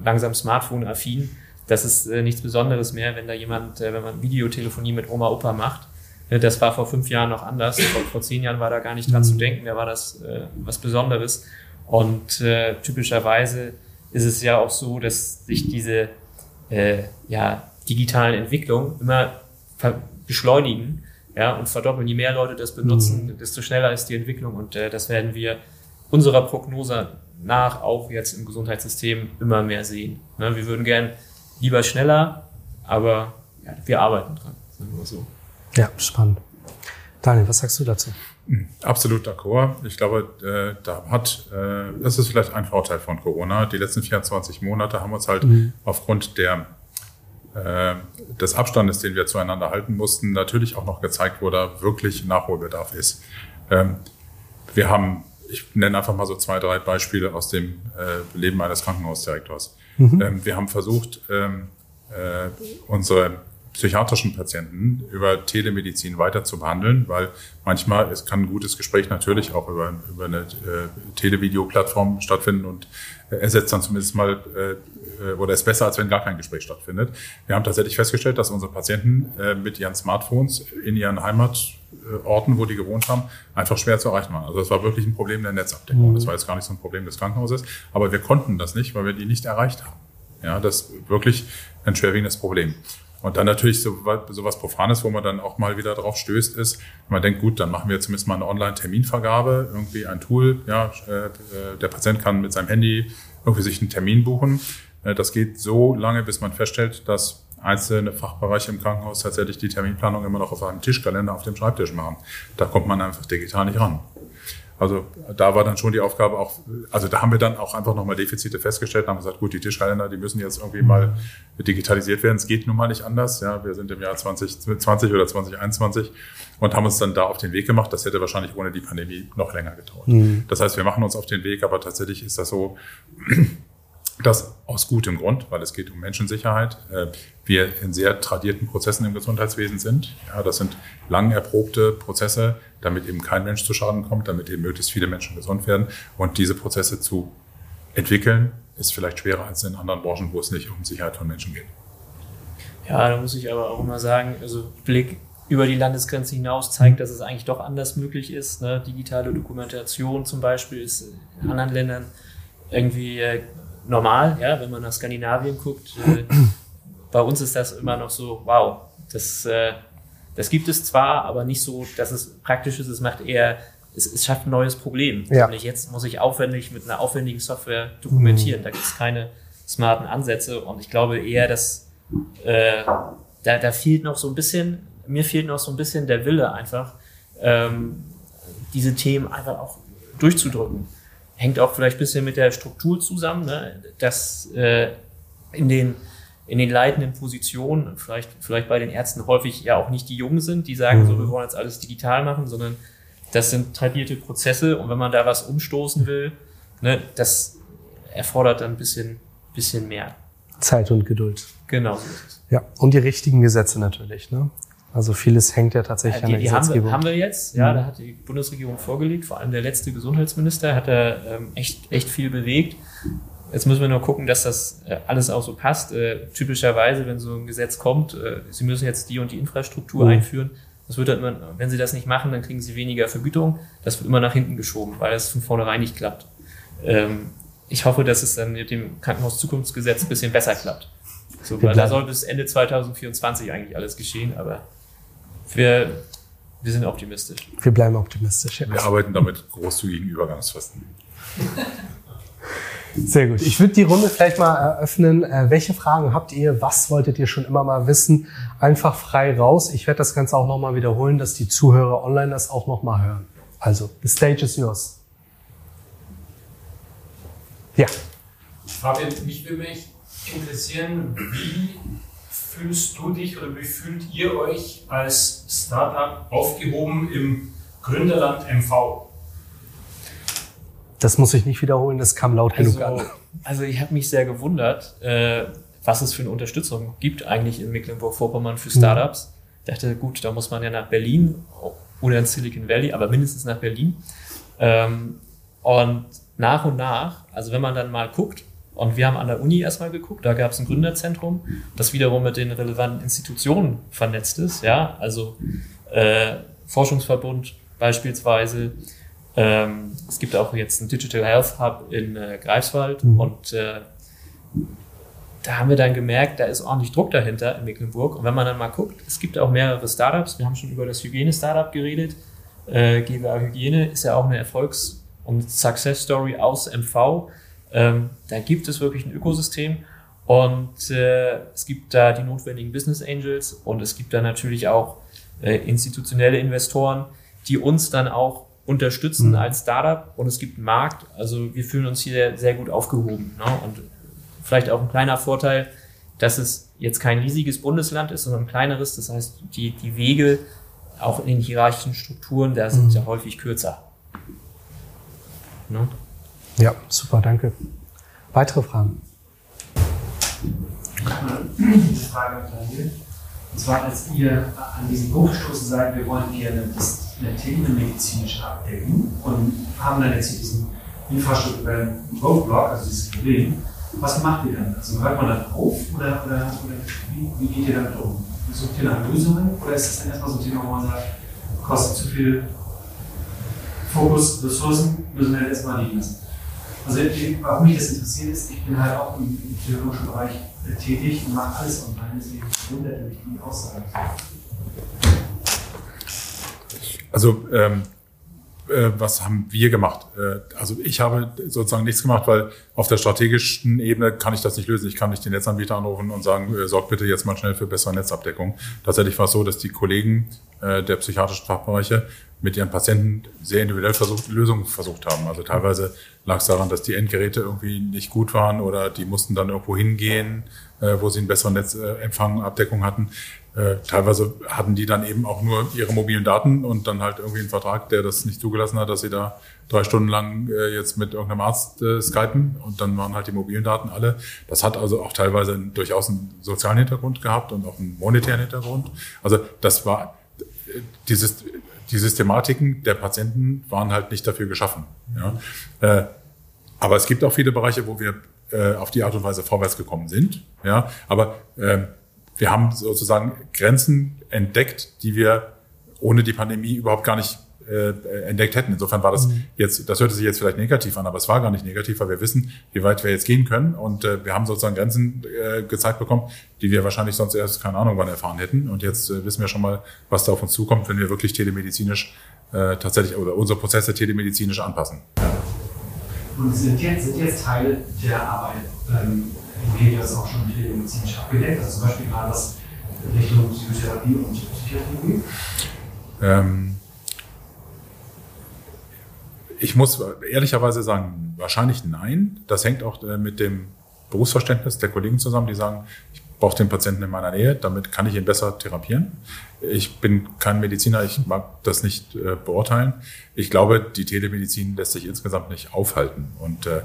langsam Smartphone-affin. Das ist äh, nichts Besonderes mehr, wenn da jemand, äh, wenn man Videotelefonie mit Oma, Opa macht. Äh, das war vor fünf Jahren noch anders. Vor, vor zehn Jahren war da gar nicht dran zu mhm. denken. Da war das äh, was Besonderes. Und äh, typischerweise ist es ja auch so, dass sich diese äh, ja, digitalen Entwicklungen immer beschleunigen ja, und verdoppeln. Je mehr Leute das benutzen, mhm. desto schneller ist die Entwicklung. Und das werden wir unserer Prognose nach auch jetzt im Gesundheitssystem immer mehr sehen. Ne, wir würden gern lieber schneller, aber ja, wir arbeiten dran, sagen wir so. Ja, spannend. Daniel, was sagst du dazu? Hm, absolut d'accord. Ich glaube, äh, da hat, äh, das ist vielleicht ein Vorteil von Corona. Die letzten 24 Monate haben uns halt mhm. aufgrund der, äh, des Abstandes, den wir zueinander halten mussten, natürlich auch noch gezeigt, wo da wirklich Nachholbedarf ist. Ähm, wir haben ich nenne einfach mal so zwei, drei Beispiele aus dem Leben eines Krankenhausdirektors. Mhm. Ähm, wir haben versucht, ähm, äh, unsere psychiatrischen Patienten über Telemedizin weiter zu behandeln, weil manchmal es kann ein gutes Gespräch natürlich auch über, über eine äh, Televideo-Plattform stattfinden und ersetzt dann zumindest mal äh, oder ist besser, als wenn gar kein Gespräch stattfindet. Wir haben tatsächlich festgestellt, dass unsere Patienten äh, mit ihren Smartphones in ihren Heimatorten, wo die gewohnt haben, einfach schwer zu erreichen waren. Also das war wirklich ein Problem der Netzabdeckung. Mhm. Das war jetzt gar nicht so ein Problem des Krankenhauses, aber wir konnten das nicht, weil wir die nicht erreicht haben. Ja, das ist wirklich ein schwerwiegendes Problem. Und dann natürlich so, so was Profanes, wo man dann auch mal wieder drauf stößt, ist, man denkt, gut, dann machen wir zumindest mal eine Online-Terminvergabe, irgendwie ein Tool, ja, äh, der Patient kann mit seinem Handy irgendwie sich einen Termin buchen. Äh, das geht so lange, bis man feststellt, dass einzelne Fachbereiche im Krankenhaus tatsächlich die Terminplanung immer noch auf einem Tischkalender auf dem Schreibtisch machen. Da kommt man einfach digital nicht ran. Also da war dann schon die Aufgabe auch, also da haben wir dann auch einfach nochmal Defizite festgestellt und haben gesagt, gut, die Tischkalender, die müssen jetzt irgendwie mal digitalisiert werden. Es geht nun mal nicht anders. Ja, wir sind im Jahr 2020 oder 2021 und haben uns dann da auf den Weg gemacht. Das hätte wahrscheinlich ohne die Pandemie noch länger gedauert. Mhm. Das heißt, wir machen uns auf den Weg, aber tatsächlich ist das so, das aus gutem Grund, weil es geht um Menschensicherheit. Äh, wir in sehr tradierten Prozessen im Gesundheitswesen sind. Ja, das sind lang erprobte Prozesse, damit eben kein Mensch zu Schaden kommt, damit eben möglichst viele Menschen gesund werden. Und diese Prozesse zu entwickeln, ist vielleicht schwerer als in anderen Branchen, wo es nicht um Sicherheit von Menschen geht. Ja, da muss ich aber auch immer sagen, also Blick über die Landesgrenze hinaus zeigt, dass es eigentlich doch anders möglich ist. Ne? Digitale Dokumentation zum Beispiel ist in anderen Ländern irgendwie äh, normal, ja, wenn man nach Skandinavien guckt. Äh, bei uns ist das immer noch so, wow, das, äh, das gibt es zwar, aber nicht so, dass es praktisch ist. Es macht eher, es, es schafft ein neues Problem. Ja. Nämlich jetzt muss ich aufwendig mit einer aufwendigen Software dokumentieren. Mhm. Da gibt es keine smarten Ansätze und ich glaube eher, dass äh, da, da fehlt noch so ein bisschen, mir fehlt noch so ein bisschen der Wille einfach, ähm, diese Themen einfach auch durchzudrücken hängt auch vielleicht ein bisschen mit der Struktur zusammen, ne? dass äh, in, den, in den leitenden Positionen, vielleicht, vielleicht bei den Ärzten häufig ja auch nicht die Jungen sind, die sagen, mhm. so, wir wollen jetzt alles digital machen, sondern das sind tradierte Prozesse und wenn man da was umstoßen will, ne, das erfordert dann ein bisschen, bisschen mehr. Zeit und Geduld. Genau. Ja, und die richtigen Gesetze natürlich. Ne? Also vieles hängt ja tatsächlich die, an der die haben, Gesetzgebung. wir, haben wir jetzt, ja, Mhm. da hat die Bundesregierung vorgelegt, vor allem der letzte Gesundheitsminister hat da ähm, echt, echt viel bewegt. Jetzt müssen wir nur gucken, dass das äh, alles auch so passt. Äh, typischerweise, wenn so ein Gesetz kommt, äh, Sie müssen jetzt die und die Infrastruktur Mhm. einführen, das wird dann immer, wenn Sie das nicht machen, dann kriegen Sie weniger Vergütung. Das wird immer nach hinten geschoben, weil es von vornherein nicht klappt. Ähm, ich hoffe, dass es dann mit dem Krankenhauszukunftsgesetz ein bisschen besser klappt. So, weil da soll bis Ende 2024 eigentlich alles geschehen, aber wir, wir sind optimistisch. Wir bleiben optimistisch. Ja. Wir arbeiten damit großzügigen Übergangsfristen. Sehr gut. Ich würde die Runde vielleicht mal eröffnen. Äh, welche Fragen habt ihr? Was wolltet ihr schon immer mal wissen? Einfach frei raus. Ich werde das Ganze auch nochmal wiederholen, dass die Zuhörer online das auch nochmal hören. Also, the stage is yours. Ja. Fabian, mich würde mich interessieren, wie fühlst du dich oder wie fühlt ihr euch als Startup aufgehoben im Gründerland MV? Das muss ich nicht wiederholen, das kam laut genug Also, an. also ich habe mich sehr gewundert, äh, was es für eine Unterstützung gibt eigentlich in Mecklenburg-Vorpommern für Startups. Ich dachte, gut, da muss man ja nach Berlin oder in Silicon Valley, aber mindestens nach Berlin. Ähm, und nach und nach, also wenn man dann mal guckt, und wir haben an der Uni erstmal geguckt, da gab es ein Gründerzentrum, das wiederum mit den relevanten Institutionen vernetzt ist, ja, also äh, Forschungsverbund beispielsweise. Ähm, es gibt auch jetzt einen Digital Health Hub in äh, Greifswald Mhm. und äh, da haben wir dann gemerkt, da ist ordentlich Druck dahinter in Mecklenburg. Und wenn man dann mal guckt, es gibt auch mehrere Startups. Wir haben schon über das Hygiene-Startup geredet. Äh, GWA Hygiene ist ja auch eine Erfolgs- und Success-Story aus MV. Ähm, da gibt es wirklich ein Ökosystem und äh, es gibt da die notwendigen Business Angels und es gibt da natürlich auch äh, institutionelle Investoren, die uns dann auch unterstützen Mhm. als Startup und es gibt einen Markt. Also wir fühlen uns hier sehr gut aufgehoben. Ne? Und vielleicht auch ein kleiner Vorteil, dass es jetzt kein riesiges Bundesland ist, sondern ein kleineres. Das heißt, die, die Wege auch in den hierarchischen Strukturen, da sind Mhm. ja häufig kürzer. Ne? Ja, super, danke. Weitere Fragen? eine Frage an Daniel. Und zwar, als ihr an diesen Punkt gestoßen seid, wir wollen gerne das telemedizinisch abdecken und haben dann jetzt hier diesen infrastrukturellen Roadblock, also dieses Problem. Was macht ihr dann? Also hört man dann auf oder, oder, oder wie, wie geht ihr damit um? Sucht ihr nach Lösungen oder ist das dann erstmal so ein Thema, wo man sagt, kostet zu viel Fokus, Ressourcen, müssen wir erstmal liegen lassen? Also warum mich das interessiert ist, ich bin halt auch im, im theologischen Bereich äh, tätig und mache alles online, deswegen wundert mich die Aussage. Also, ähm, äh, was haben wir gemacht? Äh, also ich habe sozusagen nichts gemacht, weil auf der strategischen Ebene kann ich das nicht lösen. Ich kann nicht den Netzanbieter anrufen und sagen, sorgt bitte jetzt mal schnell für bessere Netzabdeckung. Tatsächlich war es so, dass die Kollegen äh, der psychiatrischen Fachbereiche mit ihren Patienten sehr individuell versucht, Lösungen versucht haben. Also teilweise lag es daran, dass die Endgeräte irgendwie nicht gut waren oder die mussten dann irgendwo hingehen, äh, wo sie einen besseren Netzempfang, Abdeckung hatten. Äh, teilweise hatten die dann eben auch nur ihre mobilen Daten und dann halt irgendwie einen Vertrag, der das nicht zugelassen hat, dass sie da drei Stunden lang äh, jetzt mit irgendeinem Arzt äh, skypen und dann waren halt die mobilen Daten alle. Das hat also auch teilweise durchaus einen sozialen Hintergrund gehabt und auch einen monetären Hintergrund. Also das war dieses die Systematiken der Patienten waren halt nicht dafür geschaffen. Ja. Äh, aber es gibt auch viele Bereiche, wo wir äh, auf die Art und Weise vorwärts gekommen sind. Ja. Aber äh, wir haben sozusagen Grenzen entdeckt, die wir ohne die Pandemie überhaupt gar nicht äh, entdeckt hätten. Insofern war das jetzt, das hörte sich jetzt vielleicht negativ an, aber es war gar nicht negativ, weil wir wissen, wie weit wir jetzt gehen können und äh, wir haben sozusagen Grenzen äh, gezeigt bekommen, die wir wahrscheinlich sonst erst keine Ahnung wann erfahren hätten. Und jetzt äh, wissen wir schon mal, was da auf uns zukommt, wenn wir wirklich telemedizinisch äh, tatsächlich oder unsere Prozesse telemedizinisch anpassen. Und sind jetzt, sind jetzt Teile der Arbeit ähm, in Helios auch schon telemedizinisch abgedeckt? Also zum Beispiel gerade was Richtung Psychotherapie und Psychiatrie? Ähm, ich muss ehrlicherweise sagen, wahrscheinlich nein. Das hängt auch äh, mit dem Berufsverständnis der Kollegen zusammen, die sagen, ich brauche den Patienten in meiner Nähe, damit kann ich ihn besser therapieren. Ich bin kein Mediziner, ich mag das nicht äh, beurteilen. Ich glaube, die Telemedizin lässt sich insgesamt nicht aufhalten. Und äh,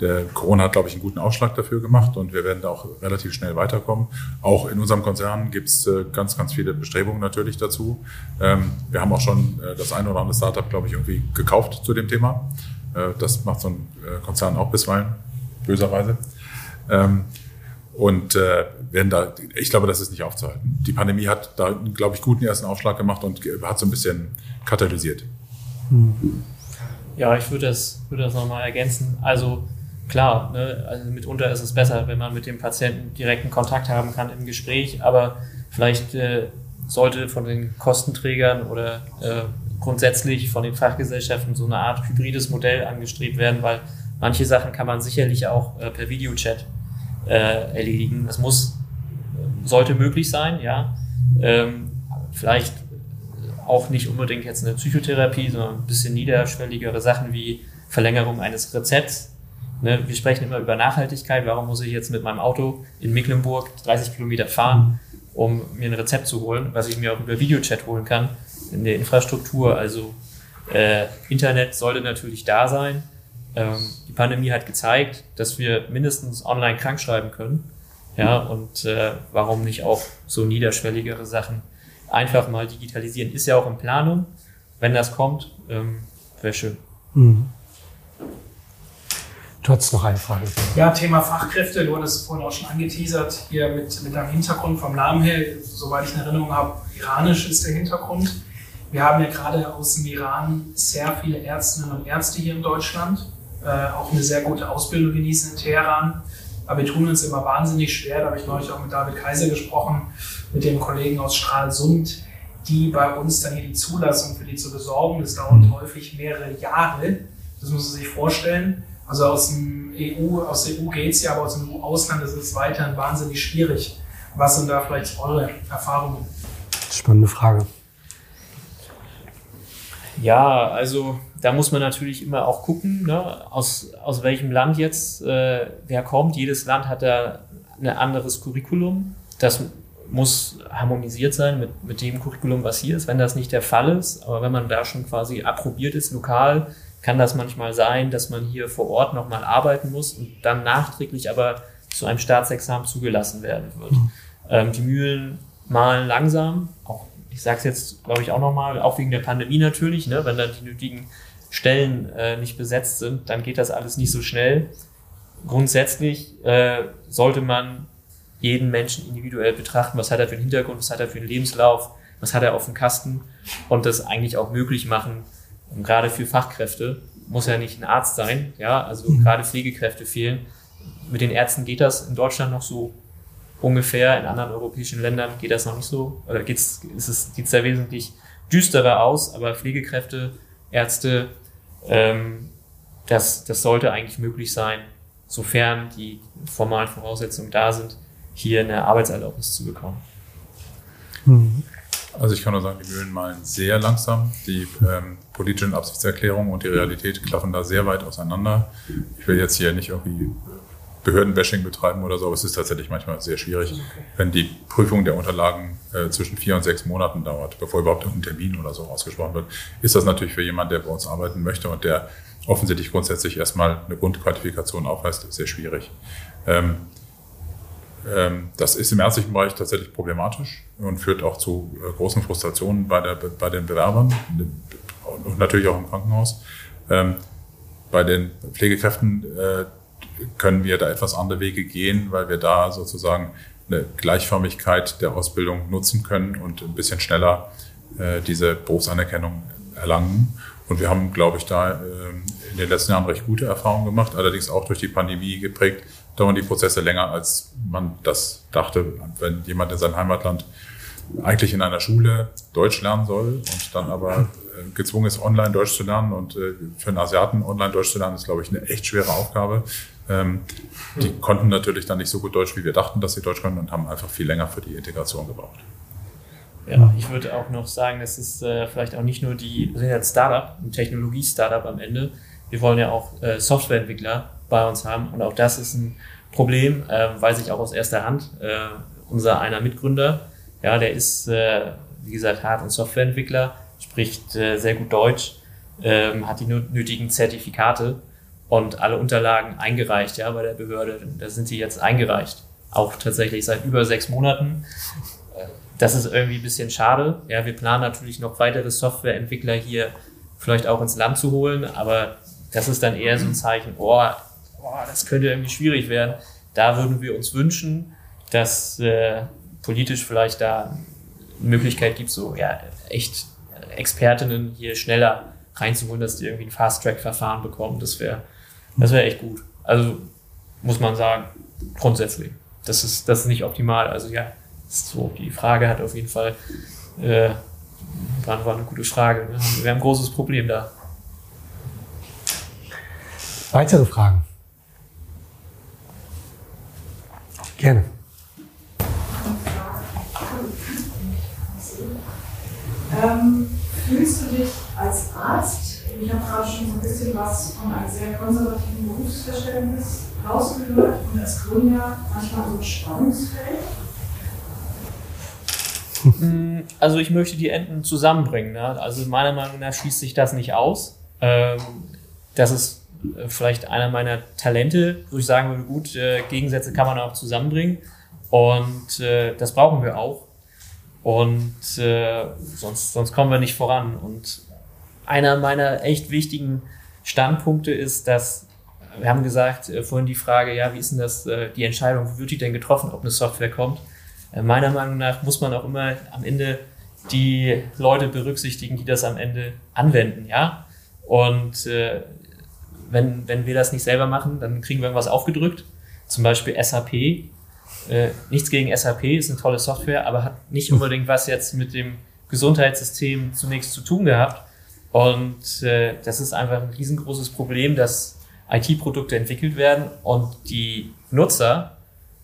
der Corona hat, glaube ich, einen guten Ausschlag dafür gemacht und wir werden da auch relativ schnell weiterkommen. Auch in unserem Konzern gibt es äh, ganz, ganz viele Bestrebungen natürlich dazu. Ähm, wir haben auch schon äh, das eine oder andere Startup, glaube ich, irgendwie gekauft zu dem Thema. Äh, das macht so ein äh, Konzern auch bisweilen, böserweise. Ähm, und äh, werden da, ich glaube, das ist nicht aufzuhalten. Die Pandemie hat da, glaube ich, guten ersten Aufschlag gemacht und hat so ein bisschen katalysiert. Ja, ich würde das, würde das nochmal ergänzen. Also klar, ne, also mitunter ist es besser, wenn man mit dem Patienten direkten Kontakt haben kann im Gespräch, aber vielleicht äh, sollte von den Kostenträgern oder äh, grundsätzlich von den Fachgesellschaften so eine Art hybrides Modell angestrebt werden, weil manche Sachen kann man sicherlich auch äh, per Videochat äh, erledigen. Das muss, sollte möglich sein, ja. Ähm, vielleicht auch nicht unbedingt jetzt eine Psychotherapie, sondern ein bisschen niederschwelligere Sachen wie Verlängerung eines Rezepts. Ne, wir sprechen immer über Nachhaltigkeit. Warum muss ich jetzt mit meinem Auto in Mecklenburg 30 Kilometer fahren, um mir ein Rezept zu holen, was ich mir auch über Videochat holen kann in der Infrastruktur? Also äh, Internet sollte natürlich da sein. Ähm, die Pandemie hat gezeigt, dass wir mindestens online krank schreiben können. Ja, und äh, warum nicht auch so niederschwelligere Sachen einfach mal digitalisieren? Ist ja auch in Planung. Wenn das kommt, ähm, wäre schön. Mhm. Du hast noch eine Frage. Ja, Thema Fachkräfte. Du hattest es vorhin auch schon angeteasert, hier mit, mit deinem Hintergrund vom Namen her. Soweit ich eine Erinnerung habe, iranisch ist der Hintergrund. Wir haben ja gerade aus dem Iran sehr viele Ärztinnen und Ärzte hier in Deutschland. Äh, auch eine sehr gute Ausbildung genießen in Teheran. Aber wir tun uns immer wahnsinnig schwer. Da habe ich neulich auch mit David Kaiser gesprochen, mit dem Kollegen aus Stralsund, die bei uns dann hier die Zulassung für die zu besorgen. Das dauert mhm. häufig mehrere Jahre. Das muss man sich vorstellen. Also aus dem EU, aus der EU geht es ja, aber aus dem EU-Ausland ist es weiterhin wahnsinnig schwierig. Was sind da vielleicht eure Erfahrungen? Spannende Frage. Ja, also da muss man natürlich immer auch gucken, ne, aus, aus welchem Land jetzt äh, wer kommt. Jedes Land hat da ein anderes Curriculum. Das muss harmonisiert sein mit, mit dem Curriculum, was hier ist. Wenn das nicht der Fall ist, aber wenn man da schon quasi approbiert ist, lokal, kann das manchmal sein, dass man hier vor Ort nochmal arbeiten muss und dann nachträglich aber zu einem Staatsexamen zugelassen werden wird. Mhm. Ähm, die Mühlen malen langsam, auch ich sage es jetzt, glaube ich, auch nochmal, auch wegen der Pandemie natürlich, ne, wenn dann die nötigen Stellen äh, nicht besetzt sind, dann geht das alles nicht so schnell. Grundsätzlich äh, sollte man jeden Menschen individuell betrachten, was hat er für einen Hintergrund, was hat er für einen Lebenslauf, was hat er auf dem Kasten? Und das eigentlich auch möglich machen, und gerade für Fachkräfte, muss ja nicht ein Arzt sein, ja, also mhm. gerade Pflegekräfte fehlen. Mit den Ärzten geht das in Deutschland noch so ungefähr, in anderen europäischen Ländern geht das noch nicht so, oder geht's, ist es, sieht es da wesentlich düsterer aus, aber Pflegekräfte, Ärzte, ähm, das, das sollte eigentlich möglich sein, sofern die formalen Voraussetzungen da sind, hier eine Arbeitserlaubnis zu bekommen. Mhm. Also ich kann nur sagen, die Mühlen malen sehr langsam. Die ähm, politischen Absichtserklärungen und die Realität klaffen da sehr weit auseinander. Ich will jetzt hier nicht irgendwie Behördenbashing betreiben oder so, aber es ist tatsächlich manchmal sehr schwierig, wenn die Prüfung der Unterlagen äh, zwischen vier und sechs Monaten dauert, bevor überhaupt ein Termin oder so ausgesprochen wird, ist das natürlich für jemanden, der bei uns arbeiten möchte und der offensichtlich grundsätzlich erstmal eine Grundqualifikation aufweist, sehr schwierig. Ähm, ähm, das ist im ärztlichen Bereich tatsächlich problematisch und führt auch zu äh, großen Frustrationen bei, der, bei den Bewerbern und natürlich auch im Krankenhaus. Ähm, bei den Pflegekräften äh, können wir da etwas andere Wege gehen, weil wir da sozusagen eine Gleichförmigkeit der Ausbildung nutzen können und ein bisschen schneller äh, diese Berufsanerkennung erlangen. Und wir haben, glaube ich, da in den letzten Jahren recht gute Erfahrungen gemacht, allerdings auch durch die Pandemie geprägt, dauern die Prozesse länger, als man das dachte. Wenn jemand in seinem Heimatland eigentlich in einer Schule Deutsch lernen soll und dann aber äh, gezwungen ist, online Deutsch zu lernen und äh, für einen Asiaten online Deutsch zu lernen, ist, glaube ich, eine echt schwere Aufgabe. Ähm, die konnten natürlich dann nicht so gut Deutsch, wie wir dachten, dass sie Deutsch können und haben einfach viel länger für die Integration gebraucht. Ja, ich würde auch noch sagen, das ist äh, vielleicht auch nicht nur die, Startup, ein Technologie-Startup am Ende. Wir wollen ja auch äh, Softwareentwickler bei uns haben. Und auch das ist ein Problem, äh, weiß ich auch aus erster Hand, äh, unser einer Mitgründer. Ja, der ist, äh, wie gesagt, Hard- und Softwareentwickler, spricht äh, sehr gut Deutsch, ähm, hat die nötigen Zertifikate und alle Unterlagen eingereicht, ja, bei der Behörde. Da sind sie jetzt eingereicht. Auch tatsächlich seit über sechs Monaten. Das ist irgendwie ein bisschen schade. Ja, wir planen natürlich noch weitere Softwareentwickler hier vielleicht auch ins Land zu holen, aber das ist dann eher so ein Zeichen, oh, oh das könnte irgendwie schwierig werden. Da würden wir uns wünschen, dass äh, politisch vielleicht da eine Möglichkeit gibt, so ja, echt Expertinnen hier schneller reinzuholen, dass die irgendwie ein Fast-Track-Verfahren bekommen. Das wäre das wäre echt gut. Also muss man sagen, grundsätzlich. Das ist, das ist nicht optimal. Also ja, so, die Frage hat auf jeden Fall, äh, war, war eine gute Frage. Wir haben, wir haben ein großes Problem da. Weitere Fragen? Gerne. Ähm, fühlst du dich als Arzt, ich habe gerade schon so ein bisschen was von einem sehr konservativen Berufsverständnis rausgehört und als Gründer manchmal so ein Spannungsfeld? Hm, also ich möchte die Enden zusammenbringen. Ne? Also meiner Meinung nach schließt sich das nicht aus. Ähm, das ist äh, vielleicht einer meiner Talente, wo ich sagen würde, gut, äh, Gegensätze kann man auch zusammenbringen. Und äh, das brauchen wir auch. Und äh, sonst, sonst kommen wir nicht voran. Und einer meiner echt wichtigen Standpunkte ist, dass wir haben gesagt, äh, vorhin die Frage, ja, wie ist denn das, äh, die Entscheidung, wie wird die denn getroffen, ob eine Software kommt? Äh, meiner Meinung nach muss man auch immer am Ende die Leute berücksichtigen, die das am Ende anwenden, ja. Und äh, wenn, wenn wir das nicht selber machen, dann kriegen wir irgendwas aufgedrückt. Zum Beispiel SAP äh, nichts gegen SAP, ist eine tolle Software, aber hat nicht unbedingt was jetzt mit dem Gesundheitssystem zunächst zu tun gehabt. Und äh, das ist einfach ein riesengroßes Problem, dass IT-Produkte entwickelt werden und die Nutzer,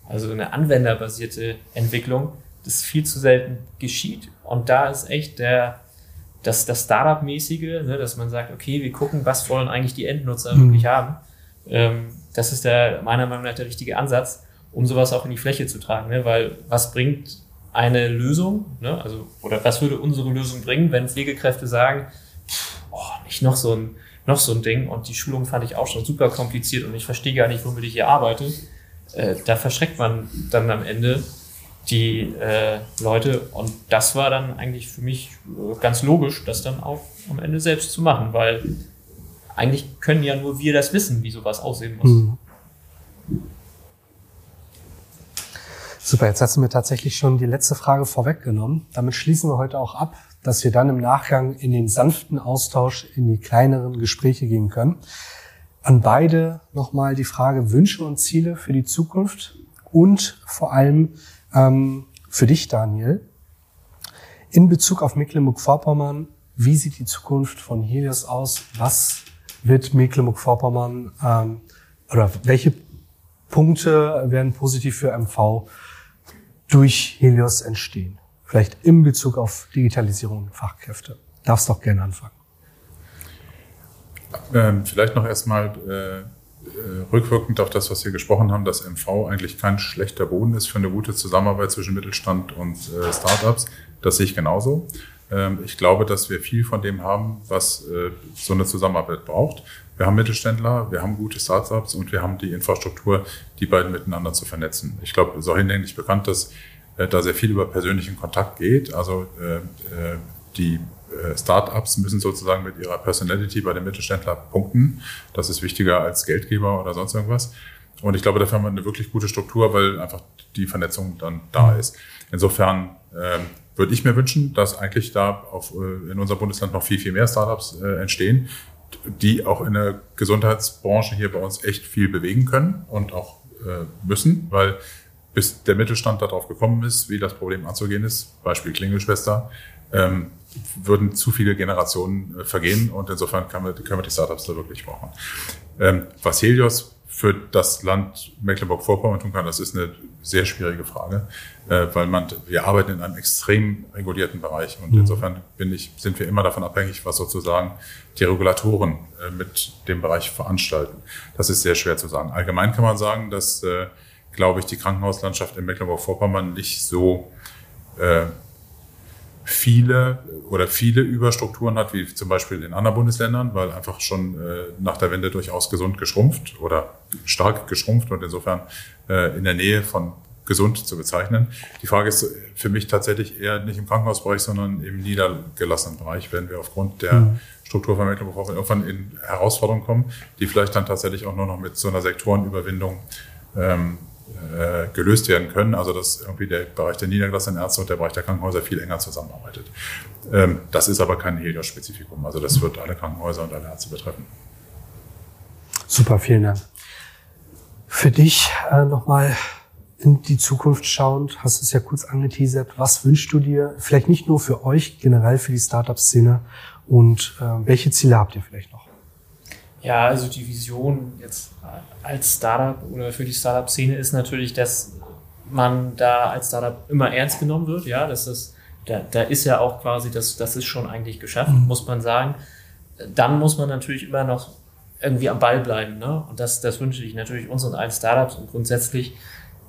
also eine anwenderbasierte Entwicklung, das viel zu selten geschieht. Und da ist echt der, das, das Startup-mäßige, ne, dass man sagt, okay, wir gucken, was wollen eigentlich die Endnutzer mhm. wirklich haben. Ähm, das ist der, meiner Meinung nach der richtige Ansatz um sowas auch in die Fläche zu tragen. Ne? Weil was bringt eine Lösung, ne? also, oder was würde unsere Lösung bringen, wenn Pflegekräfte sagen, oh, nicht noch so ein, noch so ein Ding und die Schulung fand ich auch schon super kompliziert und ich verstehe gar nicht, womit ich hier arbeite. Äh, da verschreckt man dann am Ende die äh, Leute und das war dann eigentlich für mich äh, ganz logisch, das dann auch am Ende selbst zu machen, weil eigentlich können ja nur wir das wissen, wie sowas aussehen muss. Mhm. Super, jetzt hast du mir tatsächlich schon die letzte Frage vorweggenommen. Damit schließen wir heute auch ab, dass wir dann im Nachgang in den sanften Austausch in die kleineren Gespräche gehen können. An beide nochmal die Frage Wünsche und Ziele für die Zukunft und vor allem ähm, für dich, Daniel. In Bezug auf Mecklenburg-Vorpommern, wie sieht die Zukunft von Helios aus? Was wird Mecklenburg-Vorpommern ähm, oder welche Punkte werden positiv für MV durch Helios entstehen. Vielleicht in Bezug auf Digitalisierung und Fachkräfte. Darfst doch gerne anfangen. Ähm, vielleicht noch erstmal äh, äh, rückwirkend auf das, was wir gesprochen haben, dass MV eigentlich kein schlechter Boden ist für eine gute Zusammenarbeit zwischen Mittelstand und äh, Startups. Das sehe ich genauso. Ähm, ich glaube, dass wir viel von dem haben, was äh, so eine Zusammenarbeit braucht. Wir haben Mittelständler, wir haben gute Startups und wir haben die Infrastruktur, die beiden miteinander zu vernetzen. Ich glaube, es ist auch hinlänglich bekannt, dass da sehr viel über persönlichen Kontakt geht. Also äh, äh die äh, Startups müssen sozusagen mit ihrer Personality bei den Mittelständler punkten. Das ist wichtiger als Geldgeber oder sonst irgendwas. Und ich glaube, dafür haben wir eine wirklich gute Struktur, weil einfach die Vernetzung dann da ist. Insofern äh, würde ich mir wünschen, dass eigentlich da auf, äh, in unserem Bundesland noch viel, viel mehr Startups äh, entstehen, die auch in der Gesundheitsbranche hier bei uns echt viel bewegen können und auch äh, müssen, weil bis der Mittelstand darauf gekommen ist, wie das Problem anzugehen ist, Beispiel Klingelschwester, ähm, würden zu viele Generationen äh, vergehen und insofern können wir, können wir die Startups da wirklich brauchen. Ähm, was Helios für das Land Mecklenburg-Vorpommern tun kann, das ist eine sehr schwierige Frage, äh, weil man, wir arbeiten in einem extrem regulierten Bereich und mhm. insofern bin ich, sind wir immer davon abhängig, was sozusagen die Regulatoren äh, mit dem Bereich veranstalten. Das ist sehr schwer zu sagen. Allgemein kann man sagen, dass äh, glaube ich, die Krankenhauslandschaft in Mecklenburg-Vorpommern nicht so äh, viele oder viele Überstrukturen hat, wie zum Beispiel in anderen Bundesländern, weil einfach schon äh, nach der Wende durchaus gesund geschrumpft oder stark geschrumpft und insofern äh, in der Nähe von gesund zu bezeichnen. Die Frage ist für mich tatsächlich eher nicht im Krankenhausbereich, sondern im niedergelassenen Bereich, wenn wir aufgrund der mhm. Struktur von Mecklenburg-Vorpommern irgendwann in Herausforderungen kommen, die vielleicht dann tatsächlich auch nur noch mit so einer Sektorenüberwindung ähm, äh, gelöst werden können. Also dass irgendwie der Bereich der niedergelassenen und der Bereich der Krankenhäuser viel enger zusammenarbeitet. Ähm, das ist aber kein Helios-Spezifikum. Also das wird alle Krankenhäuser und alle Ärzte betreffen. Super, vielen Dank. Für dich äh, nochmal in die Zukunft schauend, hast du es ja kurz angeteasert, was wünschst du dir, vielleicht nicht nur für euch, generell für die Startup-Szene und äh, welche Ziele habt ihr vielleicht noch? Ja, also die Vision jetzt als Startup oder für die Startup-Szene ist natürlich, dass man da als Startup immer ernst genommen wird. Ja, dass das, da, da ist ja auch quasi, das, das ist schon eigentlich geschafft, mhm. muss man sagen. Dann muss man natürlich immer noch irgendwie am Ball bleiben. Ne? Und das, das wünsche ich natürlich uns und allen Startups. Und grundsätzlich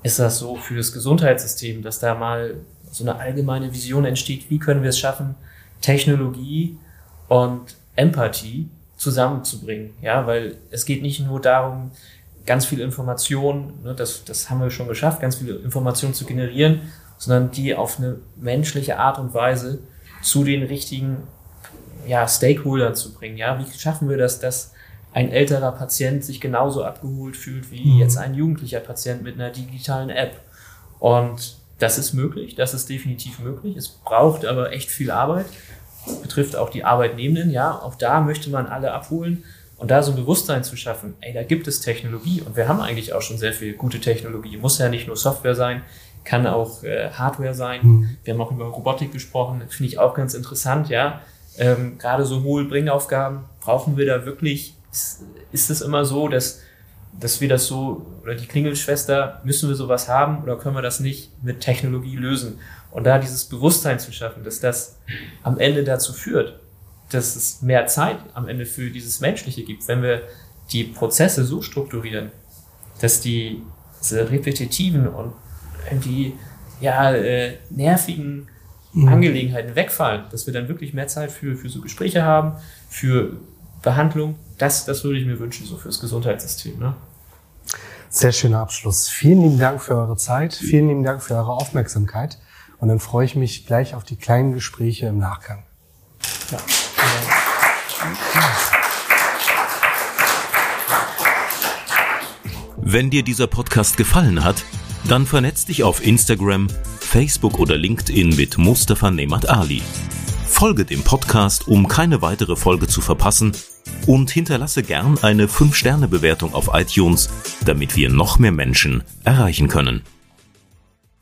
ist das so für das Gesundheitssystem, dass da mal so eine allgemeine Vision entsteht, wie können wir es schaffen, Technologie und Empathie zusammenzubringen. Ja, weil es geht nicht nur darum, ganz viel Information, ne, das, das haben wir schon geschafft, ganz viele Informationen zu generieren, sondern die auf eine menschliche Art und Weise zu den richtigen ja, Stakeholdern zu bringen. Ja, wie schaffen wir das, dass ein älterer Patient sich genauso abgeholt fühlt wie mhm. jetzt ein jugendlicher Patient mit einer digitalen App? Und das ist möglich, das ist definitiv möglich. Es braucht aber echt viel Arbeit betrifft auch die Arbeitnehmenden, ja, auch da möchte man alle abholen und da so ein Bewusstsein zu schaffen, ey, da gibt es Technologie und wir haben eigentlich auch schon sehr viel gute Technologie. Muss ja nicht nur Software sein, kann auch äh, Hardware sein. Mhm. Wir haben auch über Robotik gesprochen, finde ich auch ganz interessant, ja. Ähm, Gerade so hohe Bringaufgaben, brauchen wir da wirklich, ist, ist es immer so, dass, dass wir das so, oder die Klingelschwester, müssen wir sowas haben oder können wir das nicht mit Technologie lösen? Und da dieses Bewusstsein zu schaffen, dass das am Ende dazu führt, dass es mehr Zeit am Ende für dieses Menschliche gibt, wenn wir die Prozesse so strukturieren, dass die diese repetitiven und irgendwie ja, äh, nervigen mhm. Angelegenheiten wegfallen, dass wir dann wirklich mehr Zeit für, für so Gespräche haben, für Behandlung. Das, das würde ich mir wünschen, so fürs Gesundheitssystem. Ne? Sehr schöner Abschluss. Vielen lieben Dank für eure Zeit. Vielen lieben Dank für eure Aufmerksamkeit. Und dann freue ich mich gleich auf die kleinen Gespräche im Nachgang. Ja. Wenn dir dieser Podcast gefallen hat, dann vernetz dich auf Instagram, Facebook oder LinkedIn mit Mustafa Nemat Ali. Folge dem Podcast, um keine weitere Folge zu verpassen und hinterlasse gern eine 5-Sterne-Bewertung auf iTunes, damit wir noch mehr Menschen erreichen können.